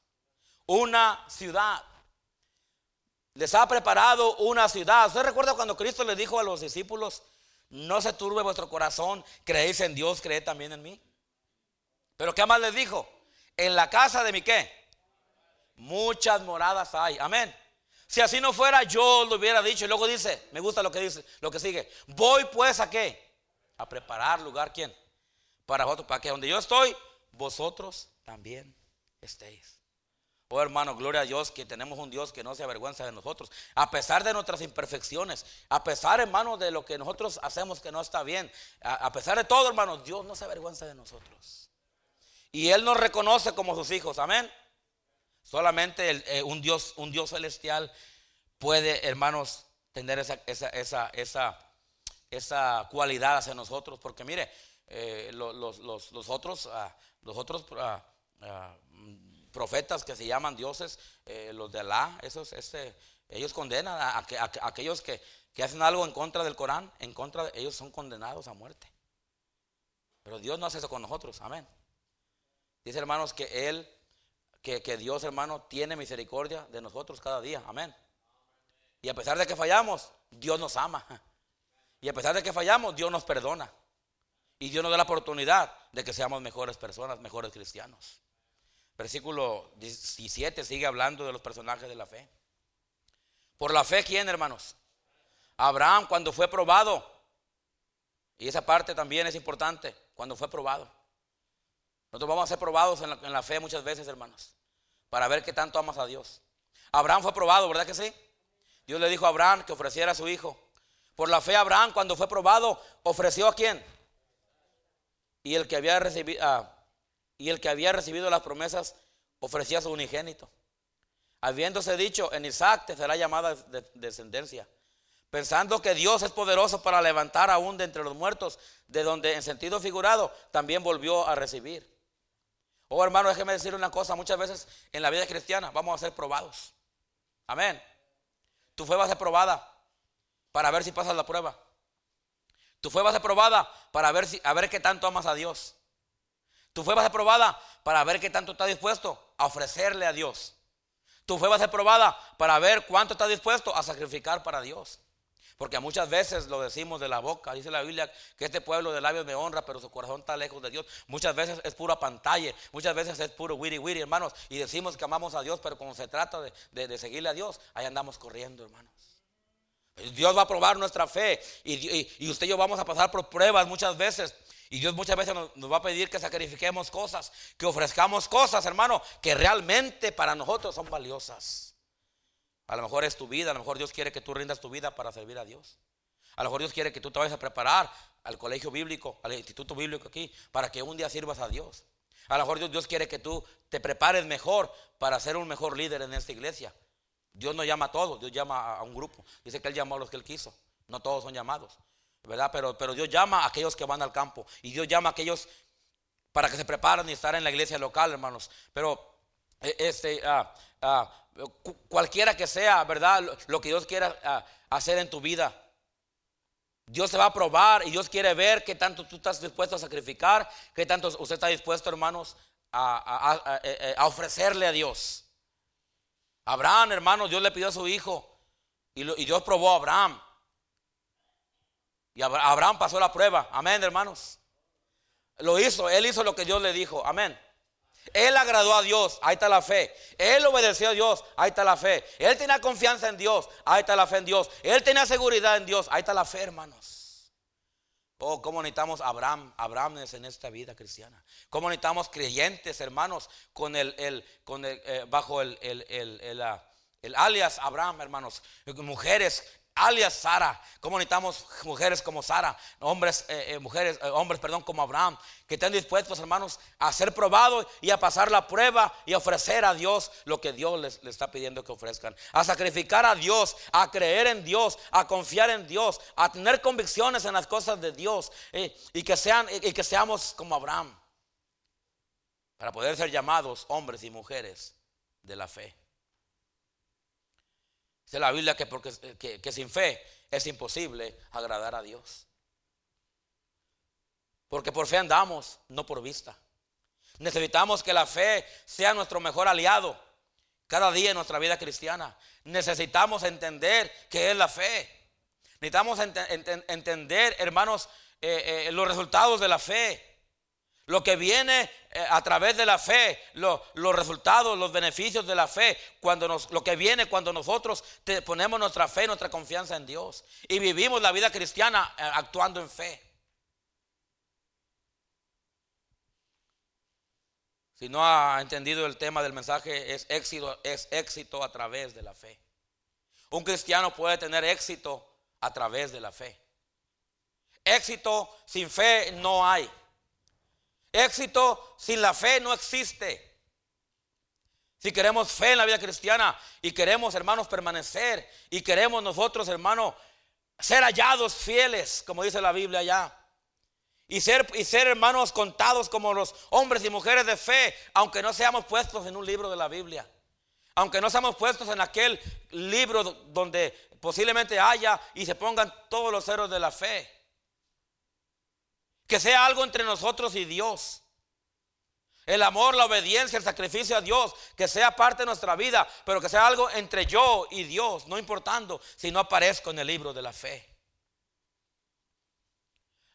Una ciudad. Les ha preparado una ciudad. ¿Usted recuerda cuando Cristo le dijo a los discípulos, no se turbe vuestro corazón, creéis en Dios, creed también en mí. Pero ¿qué más les dijo? En la casa de mi qué? Muchas moradas hay. Amén. Si así no fuera, yo lo hubiera dicho. Y luego dice, me gusta lo que dice, lo que sigue. Voy pues a qué? A preparar lugar, ¿quién? Para vosotros, para que donde yo estoy, vosotros también estéis. Oh hermano, gloria a Dios que tenemos un Dios que no se avergüenza de nosotros. A pesar de nuestras imperfecciones, a pesar hermano de lo que nosotros hacemos que no está bien, a, pesar de todo hermano, Dios no se avergüenza de nosotros. Y Él nos reconoce como sus hijos, amén. Solamente eh, un, Dios, un Dios celestial puede, hermanos, tener esa, esa, esa, esa, esa cualidad hacia nosotros. Porque mire, eh, los, los, otros, los otros ah, ah, profetas que se llaman dioses, eh, los de Alá, esos, ese, ellos condenan a, aquellos que, hacen algo en contra del Corán, en contra de ellos son condenados a muerte. Pero Dios no hace eso con nosotros, amén. Dice hermanos que Él, que, que Dios hermano tiene misericordia de nosotros cada día, amén. Y a pesar de que fallamos, Dios nos ama. Y a pesar de que fallamos, Dios nos perdona. Y Dios nos da la oportunidad de que seamos mejores personas, mejores cristianos. Versículo 17 sigue hablando de los personajes de la fe. Por la fe, ¿quién, hermanos? Abraham cuando fue probado. Y esa parte también es importante, cuando fue probado. Nosotros vamos a ser probados en la, fe muchas veces, hermanos, para ver qué tanto amas a Dios. Abraham fue probado, ¿verdad que sí? Dios le dijo a Abraham que ofreciera a su hijo. Por la fe Abraham cuando fue probado ofreció a quién? Y el que había recibido, y el que había recibido las promesas ofrecía su unigénito. Habiéndose dicho, en Isaac te será llamada descendencia. Pensando que Dios es poderoso para levantar aún de entre los muertos, de donde en sentido figurado también volvió a recibir. Oh hermano, déjeme decir una cosa, muchas veces en la vida cristiana vamos a ser probados. Amén. Tu fe va a ser probada para ver si pasas la prueba. Tu fe va a ser probada para ver, si, a ver qué tanto amas a Dios. Tu fe va a para ver qué tanto está dispuesto a ofrecerle a Dios. Tu fe va a ser probada para ver cuánto está dispuesto a sacrificar para Dios. Porque muchas veces lo decimos de la boca, dice la Biblia que este pueblo de labios me honra, pero su corazón está lejos de Dios. Muchas veces es pura pantalla, muchas veces es puro wiri wiri, hermanos. Y decimos que amamos a Dios, pero cuando se trata de, seguirle a Dios, ahí andamos corriendo, hermanos. Dios va a probar nuestra fe y usted y yo vamos a pasar por pruebas muchas veces. Y Dios muchas veces nos, va a pedir que sacrifiquemos cosas, que ofrezcamos cosas, hermano, que realmente para nosotros son valiosas. A lo mejor es tu vida, a lo mejor Dios quiere que tú rindas tu vida para servir a Dios. A lo mejor Dios quiere que tú te vayas a preparar al colegio bíblico, al instituto bíblico aquí, para que un día sirvas a Dios. A lo mejor Dios, Dios quiere que tú te prepares mejor para ser un mejor líder en esta iglesia. Dios no llama a todos, Dios llama a un grupo. Dice que Él llamó a los que Él quiso. No todos son llamados. ¿Verdad? Pero, pero Dios llama a aquellos que van al campo y Dios llama a aquellos para que se preparen y estar en la iglesia local, hermanos. Pero eh, este, ah, ah, cualquiera que sea, ¿verdad? Lo, que Dios quiera ah, hacer en tu vida. Dios te va a probar y Dios quiere ver qué tanto tú estás dispuesto a sacrificar, qué tanto usted está dispuesto, hermanos, a, a, a, ofrecerle a Dios. Abraham, hermanos, Dios le pidió a su hijo y Dios probó a Abraham. Y Abraham pasó la prueba. Amén, hermanos. Lo hizo, él hizo lo que Dios le dijo. Amén. Él agradó a Dios, ahí está la fe. Él obedeció a Dios, ahí está la fe. Él tenía confianza en Dios, ahí está la fe en Dios. Él tenía seguridad en Dios, ahí está la fe, hermanos. Oh, cómo necesitamos Abraham, Abraham en esta vida cristiana. Cómo necesitamos creyentes, hermanos, con el, el con el, eh, bajo el, el, alias Abraham, hermanos. Mujeres alias Sara. Como necesitamos mujeres como Sara, hombres, eh, eh, mujeres, eh, hombres, perdón, como Abraham, que estén dispuestos, hermanos, a ser probados y a pasar la prueba y ofrecer a Dios lo que Dios les, está pidiendo que ofrezcan. A sacrificar a Dios, a creer en Dios, a confiar en Dios, a tener convicciones en las cosas de Dios y que sean y que seamos como Abraham para poder ser llamados hombres y mujeres de la fe. Dice la Biblia que, porque, que, sin fe es imposible agradar a Dios. Porque por fe andamos, no por vista. Necesitamos que la fe sea nuestro mejor aliado cada día en nuestra vida cristiana. Necesitamos entender qué es la fe. Necesitamos entender, hermanos, eh, eh, los resultados de la fe. Lo que viene eh, a través de la fe, los resultados, los beneficios de la fe, cuando nos, lo que viene cuando nosotros ponemos nuestra fe, nuestra confianza en Dios y vivimos la vida cristiana eh, actuando en fe. Si no ha entendido el tema del mensaje, es éxito, es éxito a través de la fe. Un cristiano puede tener éxito a través de la fe. Éxito sin fe no hay. Éxito sin la fe no existe. Si queremos fe en la vida cristiana y queremos, hermanos, permanecer y queremos nosotros, hermanos, ser hallados fieles, como dice la Biblia allá. Y ser, y ser hermanos contados como los hombres y mujeres de fe, aunque no seamos puestos en un libro de la Biblia. Aunque no seamos puestos en aquel libro donde posiblemente haya y se pongan todos los héroes de la fe. Que sea algo entre nosotros y Dios. El amor, la obediencia, el sacrificio a Dios, que sea parte de nuestra vida, pero que sea algo entre yo y Dios, no importando si no aparezco en el libro de la fe.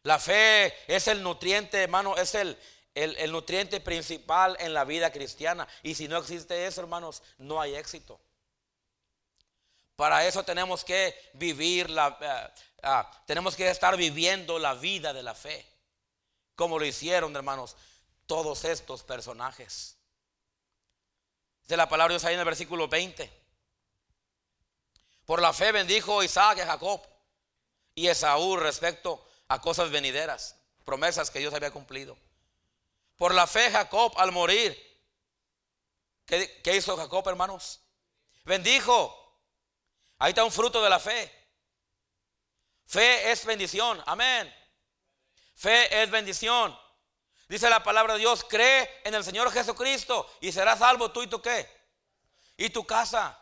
La fe es el nutriente, hermano, es el, el, nutriente principal en la vida cristiana. Y si no existe eso, hermanos, no hay éxito. Para eso tenemos que vivir la, eh, ah, tenemos que estar viviendo la vida de la fe como lo hicieron, hermanos, todos estos personajes. De la palabra de Dios ahí en el versículo 20. Por la fe bendijo Isaac a Jacob y Esaú respecto a cosas venideras, promesas que Dios había cumplido. Por la fe Jacob al morir, ¿qué, qué hizo Jacob, hermanos? Bendijo. Ahí está un fruto de la fe. Fe es bendición. Amén. Fe es bendición. Dice la palabra de Dios, cree en el Señor Jesucristo y serás salvo tú y tú qué. Y tu casa.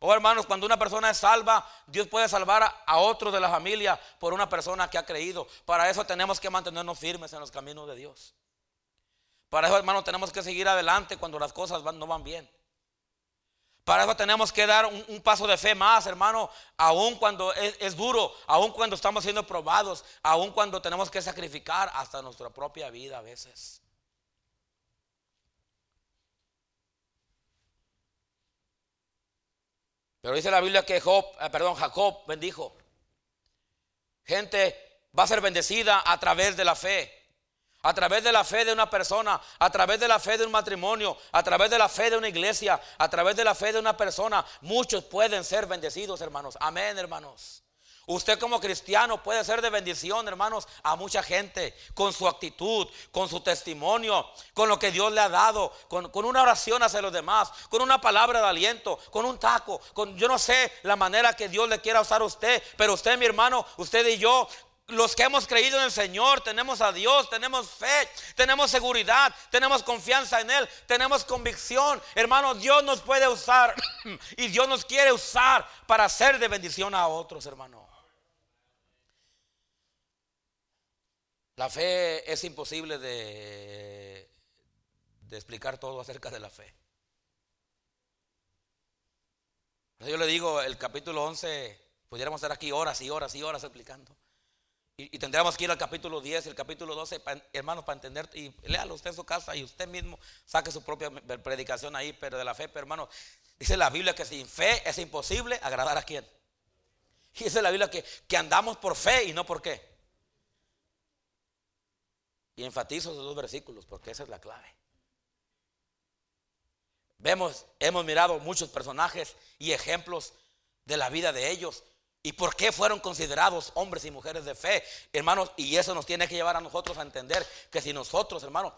Oh hermanos, cuando una persona es salva, Dios puede salvar a otro de la familia por una persona que ha creído. Para eso tenemos que mantenernos firmes en los caminos de Dios. Para eso, hermanos, tenemos que seguir adelante cuando las cosas no van bien. Para eso tenemos que dar un, paso de fe más, hermano, aun cuando es, duro, aun cuando estamos siendo probados, aun cuando tenemos que sacrificar hasta nuestra propia vida a veces. Pero dice la Biblia que eh, Jacob bendijo. Gente va a ser bendecida a través de la fe a través de la fe de una persona, a través de la fe de un matrimonio, a través de la fe de una iglesia, a través de la fe de una persona, muchos pueden ser bendecidos, hermanos. Amén, hermanos. Usted como cristiano puede ser de bendición, hermanos, a mucha gente, con su actitud, con su testimonio, con lo que Dios le ha dado, con, una oración hacia los demás, con una palabra de aliento, con un taco, con yo no sé la manera que Dios le quiera usar a usted, pero usted, mi hermano, usted y yo los que hemos creído en el Señor, tenemos a Dios, tenemos fe, tenemos seguridad, tenemos confianza en Él, tenemos convicción. Hermano, Dios nos puede usar y Dios nos quiere usar para ser de bendición a otros, hermano. La fe es imposible de, de, explicar todo acerca de la fe. Yo le digo, el capítulo 11, pudiéramos estar aquí horas y horas y horas explicando. Y, tendríamos que ir al capítulo 10, el capítulo 12, hermanos, para entender. Y léalo usted en su casa y usted mismo saque su propia predicación ahí, pero de la fe, pero hermano, dice la Biblia que sin fe es imposible agradar a quién. Y dice la Biblia que, que andamos por fe y no por qué. Y enfatizo esos dos versículos porque esa es la clave. Vemos, hemos mirado muchos personajes y ejemplos de la vida de ellos ¿Y por qué fueron considerados hombres y mujeres de fe? Hermanos, y eso nos tiene que llevar a nosotros a entender que si nosotros, hermanos,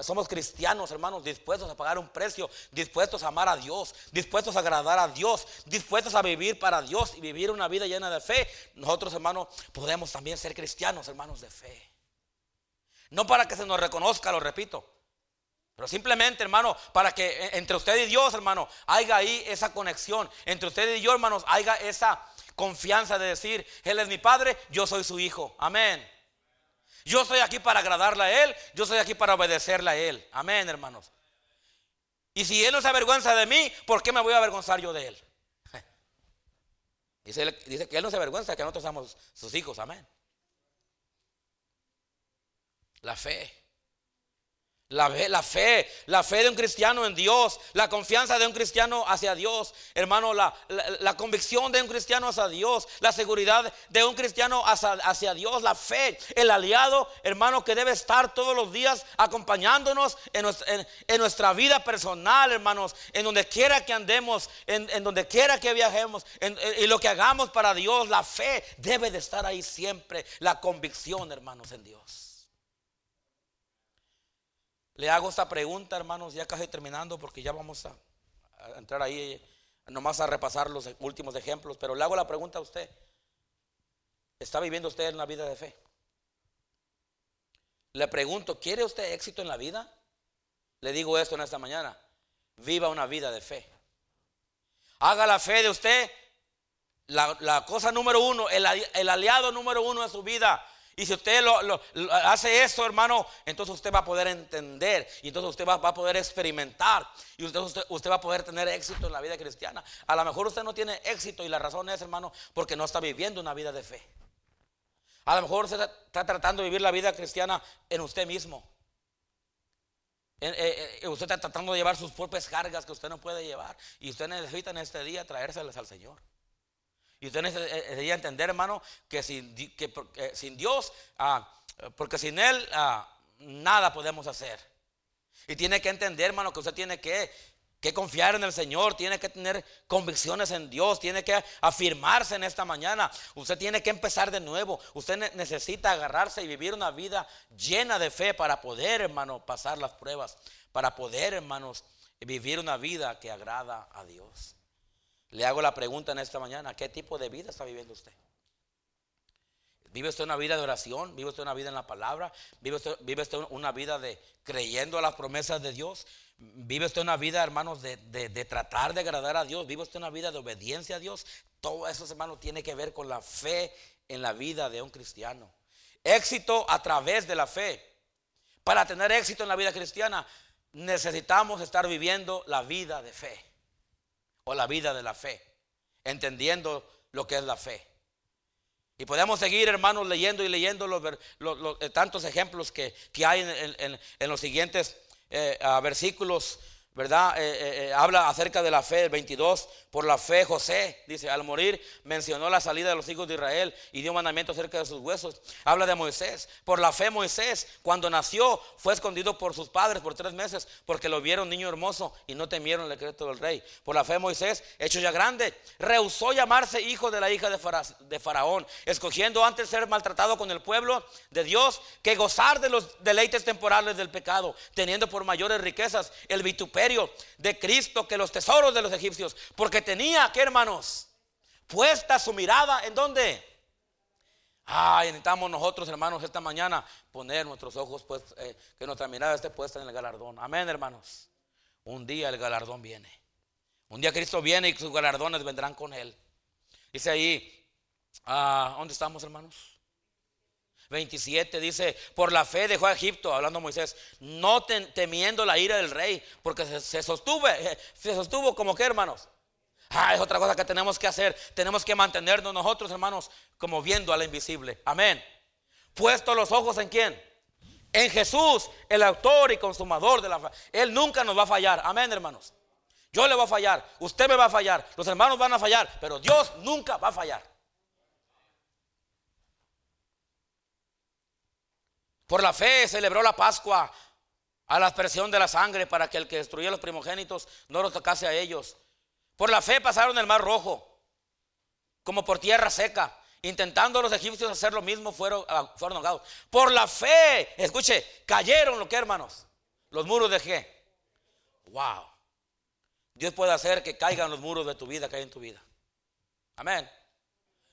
somos cristianos, hermanos, dispuestos a pagar un precio, dispuestos a amar a Dios, dispuestos a agradar a Dios, dispuestos a vivir para Dios y vivir una vida llena de fe, nosotros, hermanos, podemos también ser cristianos, hermanos de fe. No para que se nos reconozca, lo repito, pero simplemente, hermano, para que eh, entre usted y Dios, hermano, haya ahí esa conexión. Entre usted y yo, hermanos, haya esa confianza de decir, Él es mi Padre, yo soy su Hijo. Amén. Yo estoy aquí para agradarle a Él, yo estoy aquí para obedecerle a Él. Amén, hermanos. Y si Él no se avergüenza de mí, ¿por qué me voy a avergonzar yo de Él? Dice, dice que Él no se avergüenza que nosotros somos sus hijos. Amén. La fe. La, la, fe, la fe de un cristiano en Dios, la confianza de un cristiano hacia Dios, hermano, la, la, convicción de un cristiano hacia Dios, la seguridad de un cristiano hacia, Dios, la fe, el aliado, hermano, que debe estar todos los días acompañándonos en, nuestra, vida personal, hermanos, en donde quiera que andemos, en, donde quiera que viajemos, y lo que hagamos para Dios, la fe debe de estar ahí siempre, la convicción, hermanos, en Dios. Le hago esta pregunta, hermanos, ya casi terminando, porque ya vamos a, entrar ahí, nomás a repasar los últimos ejemplos, pero le hago la pregunta a usted. ¿Está viviendo usted una vida de fe? Le pregunto, ¿quiere usted éxito en la vida? Le digo esto en esta mañana. Viva una vida de fe. Haga la fe de usted la, cosa número uno, el, el aliado número uno de su vida. Y si usted lo, hace eso, hermano, entonces usted va a poder entender. Y entonces usted va, a poder experimentar. Y usted, va a poder tener éxito en la vida cristiana. A lo mejor usted no tiene éxito y la razón es, hermano, porque no está viviendo una vida de fe. A lo mejor usted está tratando de vivir la vida cristiana en usted mismo. Eh, eh, usted está tratando de llevar sus propias cargas que usted no puede llevar. Y usted necesita en este día traérselas al Señor. Y usted necesitaría entender, hermano, que sin, que, sin Dios, ah, porque sin Él ah, nada podemos hacer. Y tiene que entender, hermano, que usted tiene que, que confiar en el Señor, tiene que tener convicciones en Dios, tiene que afirmarse en esta mañana. Usted tiene que empezar de nuevo. Usted necesita agarrarse y vivir una vida llena de fe para poder, hermano, pasar las pruebas, para poder, hermanos, vivir una vida que agrada a Dios. Le hago la pregunta en esta mañana, ¿qué tipo de vida está viviendo usted? ¿Vive usted una vida de oración? ¿Vive usted una vida en la palabra? ¿Vive usted, una vida de creyendo a las promesas de Dios? ¿Vive usted una vida, hermanos, de, de, tratar de agradar a Dios? ¿Vive usted una vida de obediencia a Dios? Todo eso, hermanos, tiene que ver con la fe en la vida de un cristiano. Éxito a través de la fe. Para tener éxito en la vida cristiana, necesitamos estar viviendo la vida de fe o la vida de la fe, entendiendo lo que es la fe. Y podemos seguir, hermanos, leyendo y leyendo los, eh, tantos ejemplos que, hay en, los siguientes eh, versículos ¿verdad? Eh, habla acerca de la fe, el 22, por la fe José, dice, al morir mencionó la salida de los hijos de Israel y dio mandamiento acerca de sus huesos. Habla de Moisés, por la fe Moisés, cuando nació, fue escondido por sus padres por tres meses, porque lo vieron niño hermoso y no temieron el decreto del rey. Por la fe Moisés, hecho ya grande, rehusó llamarse hijo de la hija de Faraón, escogiendo antes ser maltratado con el pueblo de Dios que gozar de los deleites temporales del pecado, teniendo por mayores riquezas el vituperio de Cristo que los tesoros de los egipcios, porque tenía que hermanos, puesta su mirada en dónde. Ay, necesitamos nosotros, hermanos, esta mañana poner nuestros ojos, pues, eh, que nuestra mirada esté puesta en el galardón. Amén, hermanos. Un día el galardón viene. Un día Cristo viene y sus galardones vendrán con él. Dice ahí, ah, ¿dónde estamos, hermanos? 27 dice, por la fe dejó a Egipto, hablando Moisés, no temiendo la ira del rey, porque se, sostuvo, se sostuvo como que hermanos, Ah, es otra cosa que tenemos que hacer. Tenemos que mantenernos nosotros, hermanos, como viendo a la invisible. Amén. Puesto los ojos en quién? En Jesús, el autor y consumador de la fe. Él nunca nos va a fallar. Amén, hermanos. Yo le voy a fallar, usted me va a fallar, los hermanos van a fallar, pero Dios nunca va a fallar. Por la fe celebró la Pascua a la aspersión de la sangre para que el que destruyera los primogénitos no los tocase a ellos. Por la fe pasaron el mar rojo, como por tierra seca. Intentando los egipcios hacer lo mismo, fueron, ah, fueron ahogados. Por la fe, escuche, cayeron lo que hermanos, los muros de qué. Wow. Dios puede hacer que caigan los muros de tu vida, que en tu vida. Amén.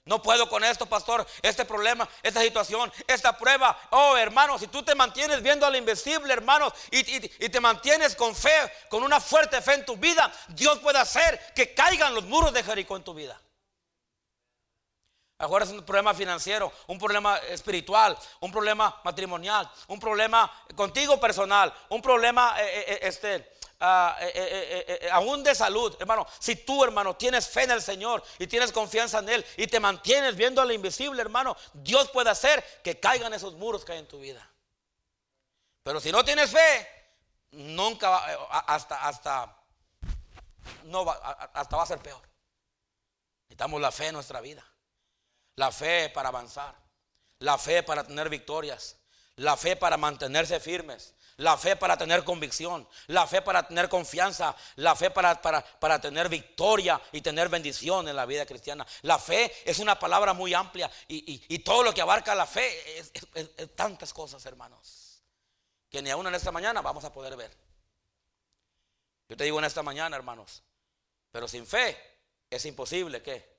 No puedo con esto, pastor, este problema, esta situación, esta prueba. Oh, hermano, si tú te mantienes viendo al invisible, hermano, y, te mantienes con fe, con una fuerte fe en tu vida, Dios puede hacer que caigan los muros de Jericó en tu vida. Ahora es un problema financiero, un problema espiritual, un problema matrimonial, un problema contigo personal, un problema eh, eh, eh, este, Ah, eh, eh, eh, aún de salud, hermano, si tú, hermano, tienes fe en el Señor y tienes confianza en Él y te mantienes viendo al invisible, hermano, Dios puede hacer que caigan esos muros que hay en tu vida. Pero si no tienes fe, nunca hasta, hasta, no va, hasta va a ser peor. Necesitamos la fe en nuestra vida, la fe para avanzar, la fe para tener victorias, la fe para mantenerse firmes, la fe para tener convicción, la fe para tener confianza, la fe para, para, tener victoria y tener bendición en la vida cristiana. La fe es una palabra muy amplia y, todo lo que abarca la fe es, tantas cosas, hermanos, que ni aún en esta mañana vamos a poder ver. Yo te digo en esta mañana, hermanos, pero sin fe es imposible que.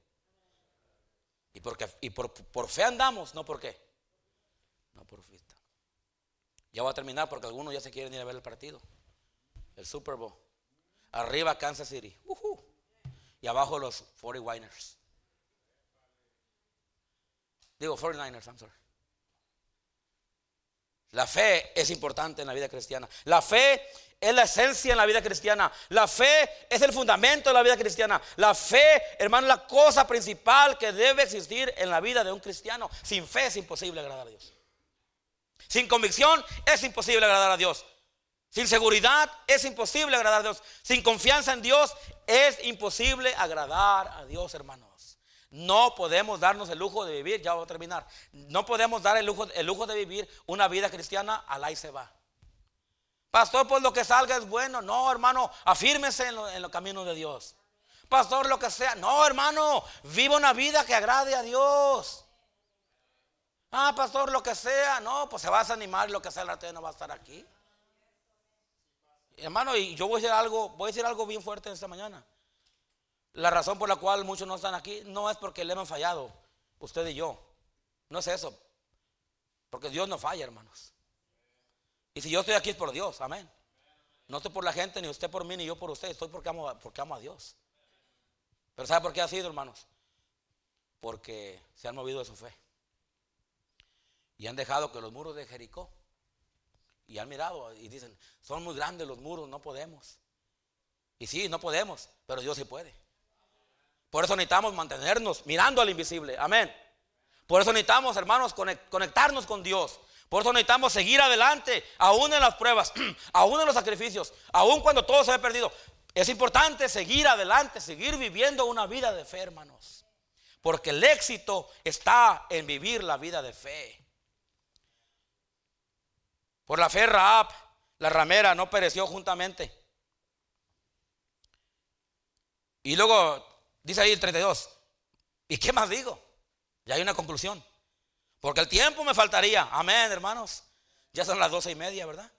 Y, porque, y por, por fe andamos, no por qué. No por fe. Ya voy a terminar porque algunos ya se quieren ir a ver el partido. El Super Bowl. Arriba Kansas City. Y abajo los 40 Winers. Digo 49ers, I'm sorry. La fe es importante en la vida cristiana. La fe es la esencia en la vida cristiana. La fe es el fundamento de la vida cristiana. La fe, hermano, es la cosa principal que debe existir en la vida de un cristiano. Sin fe es imposible agradar a Dios. Sin convicción es imposible agradar a Dios. Sin seguridad es imposible agradar a Dios. Sin confianza en Dios es imposible agradar a Dios, hermanos. No podemos darnos el lujo de vivir, ya voy a terminar. No podemos dar el lujo, el lujo de vivir una vida cristiana, al y se va. Pastor, pues lo que salga es bueno. No, hermano, afírmese en, en los caminos de Dios. Pastor, lo que sea. No, hermano, viva una vida que agrade a Dios. Ah, pastor, lo que sea. No, pues se va a desanimar y lo que sea, la no va a estar aquí. Hermano, y yo voy a decir algo, voy a decir algo bien fuerte esta mañana. La razón por la cual muchos no están aquí no es porque le hemos fallado, usted y yo. No es eso. Porque Dios no falla, hermanos. Y si yo estoy aquí es por Dios, amén. No estoy por la gente, ni usted por mí, ni yo por usted. Estoy porque amo, porque amo a Dios. Pero ¿sabe por qué ha sido, hermanos? Porque se han movido de su fe. Y han dejado que los muros de Jericó. Y han mirado y dicen, son muy grandes los muros, no podemos. Y sí, no podemos, pero Dios sí puede. Por eso necesitamos mantenernos mirando al invisible. Amén. Por eso necesitamos, hermanos, conectarnos con Dios. Por eso necesitamos seguir adelante, aún en las pruebas, aún en los sacrificios, aún cuando todo se ha perdido. Es importante seguir adelante, seguir viviendo una vida de fe, hermanos. Porque el éxito está en vivir la vida de fe. Por la fe Raab, la ramera, no pereció juntamente. Y luego dice ahí el 32. ¿Y qué más digo? Ya hay una conclusión. Porque el tiempo me faltaría. Amén, hermanos. Ya son las doce y media, ¿verdad?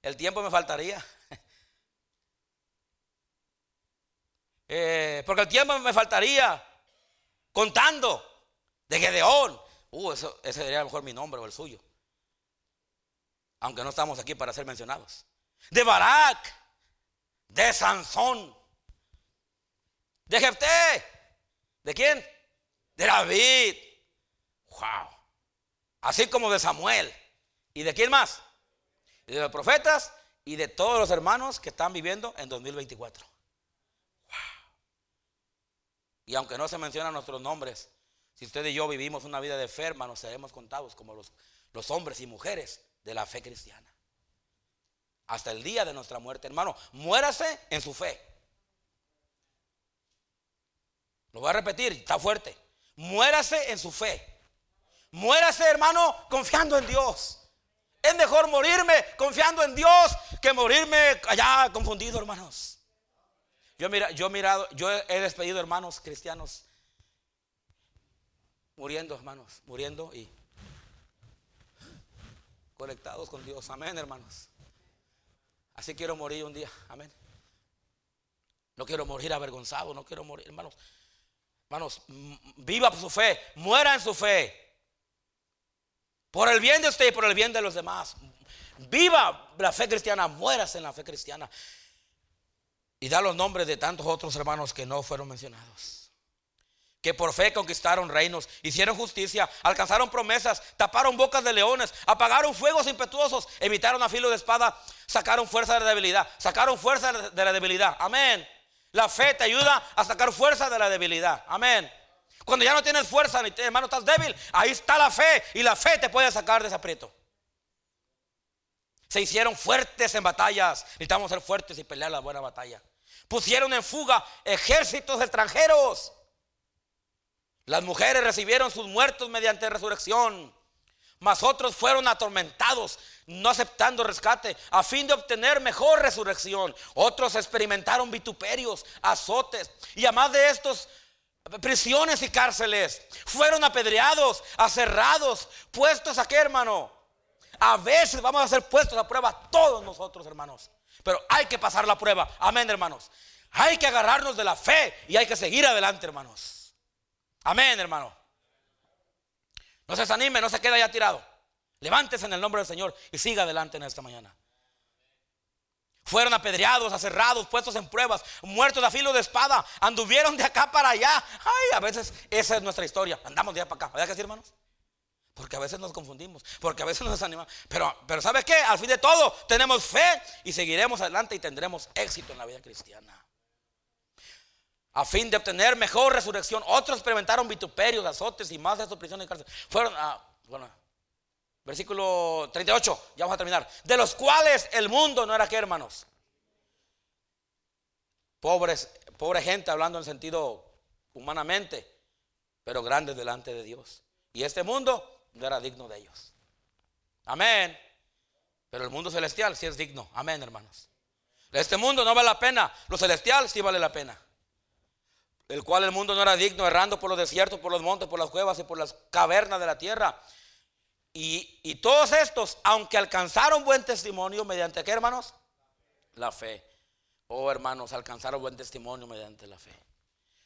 El tiempo me faltaría. Eh, porque el tiempo me faltaría contando de Gedeón. Uh, eso, ese sería a lo mejor mi nombre o el suyo aunque no estamos aquí para ser mencionados. De Barak, de Sansón, de Jefté, ¿de quién? De David. Wow. Así como de Samuel. ¿Y de quién más? de los profetas y de todos los hermanos que están viviendo en 2024. Wow. Y aunque no se mencionan nuestros nombres, si usted y yo vivimos una vida de fe, hermanos, seremos contados como los, los hombres y mujeres de la fe cristiana. Hasta el día de nuestra muerte, hermano, muérase en su fe. Lo voy a repetir, está fuerte. Muérase en su fe. Muérase, hermano, confiando en Dios. Es mejor morirme confiando en Dios que morirme allá confundido, hermanos. Yo, mira, yo, mirado, yo he despedido hermanos cristianos muriendo, hermanos, muriendo y conectados con Dios. Amén, hermanos. Así quiero morir un día. Amén. No quiero morir avergonzado, no quiero morir, hermanos. Hermanos, viva su fe, muera en su fe. Por el bien de usted y por el bien de los demás. Viva la fe cristiana, mueras en la fe cristiana. Y da los nombres de tantos otros hermanos que no fueron mencionados que por fe conquistaron reinos, hicieron justicia, alcanzaron promesas, taparon bocas de leones, apagaron fuegos impetuosos, evitaron a filo de espada, sacaron fuerza de la debilidad, sacaron fuerza de la debilidad. Amén. La fe te ayuda a sacar fuerza de la debilidad. Amén. Cuando ya no tienes fuerza, ni hermano, estás débil, ahí está la fe y la fe te puede sacar de ese aprieto. Se hicieron fuertes en batallas. Necesitamos ser fuertes y pelear la buena batalla. Pusieron en fuga ejércitos extranjeros. Las mujeres recibieron sus muertos mediante resurrección, mas otros fueron atormentados, no aceptando rescate, a fin de obtener mejor resurrección. Otros experimentaron vituperios, azotes, y además de estos, prisiones y cárceles. Fueron apedreados, aserrados, puestos a qué, hermano. A veces vamos a ser puestos a prueba todos nosotros, hermanos. Pero hay que pasar la prueba. Amén, hermanos. Hay que agarrarnos de la fe y hay que seguir adelante, hermanos. Amén, hermano. No se desanime, no se quede ya tirado. Levántese en el nombre del Señor y siga adelante en esta mañana. Fueron apedreados, aserrados, puestos en pruebas, muertos a filo de espada, anduvieron de acá para allá. Ay, a veces esa es nuestra historia. Andamos de allá para acá. ¿Verdad que sí, hermanos? Porque a veces nos confundimos, porque a veces nos desanimamos. Pero, pero ¿sabe qué? Al fin de todo, tenemos fe y seguiremos adelante y tendremos éxito en la vida cristiana a fin de obtener mejor resurrección. Otros experimentaron vituperios, azotes y más de prisiones y cárcel. Fueron a, bueno, versículo 38, ya vamos a terminar. De los cuales el mundo no era qué, hermanos. Pobres, pobre gente hablando en sentido humanamente, pero grandes delante de Dios. Y este mundo no era digno de ellos. Amén. Pero el mundo celestial sí es digno. Amén, hermanos. Este mundo no vale la pena. Lo celestial sí vale la pena el cual el mundo no era digno, errando por los desiertos, por los montes, por las cuevas y por las cavernas de la tierra. Y, todos estos, aunque alcanzaron buen testimonio, mediante qué hermanos? La fe. Oh hermanos, alcanzaron buen testimonio mediante la fe.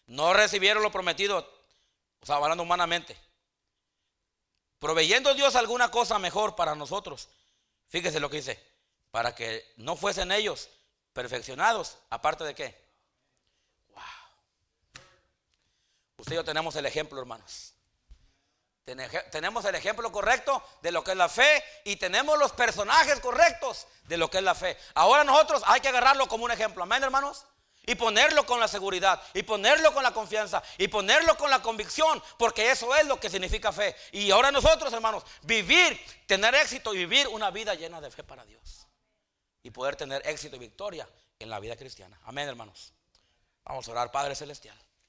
No recibieron lo prometido, o sea, hablando humanamente. Proveyendo Dios alguna cosa mejor para nosotros. Fíjese lo que dice. Para que no fuesen ellos perfeccionados, aparte de qué? Usted y yo tenemos el ejemplo, hermanos. Tenemos el ejemplo correcto de lo que es la fe y tenemos los personajes correctos de lo que es la fe. Ahora nosotros hay que agarrarlo como un ejemplo. Amén, hermanos. Y ponerlo con la seguridad, y ponerlo con la confianza, y ponerlo con la convicción, porque eso es lo que significa fe. Y ahora nosotros, hermanos, vivir, tener éxito y vivir una vida llena de fe para Dios. Y poder tener éxito y victoria en la vida cristiana. Amén, hermanos. Vamos a orar, Padre Celestial.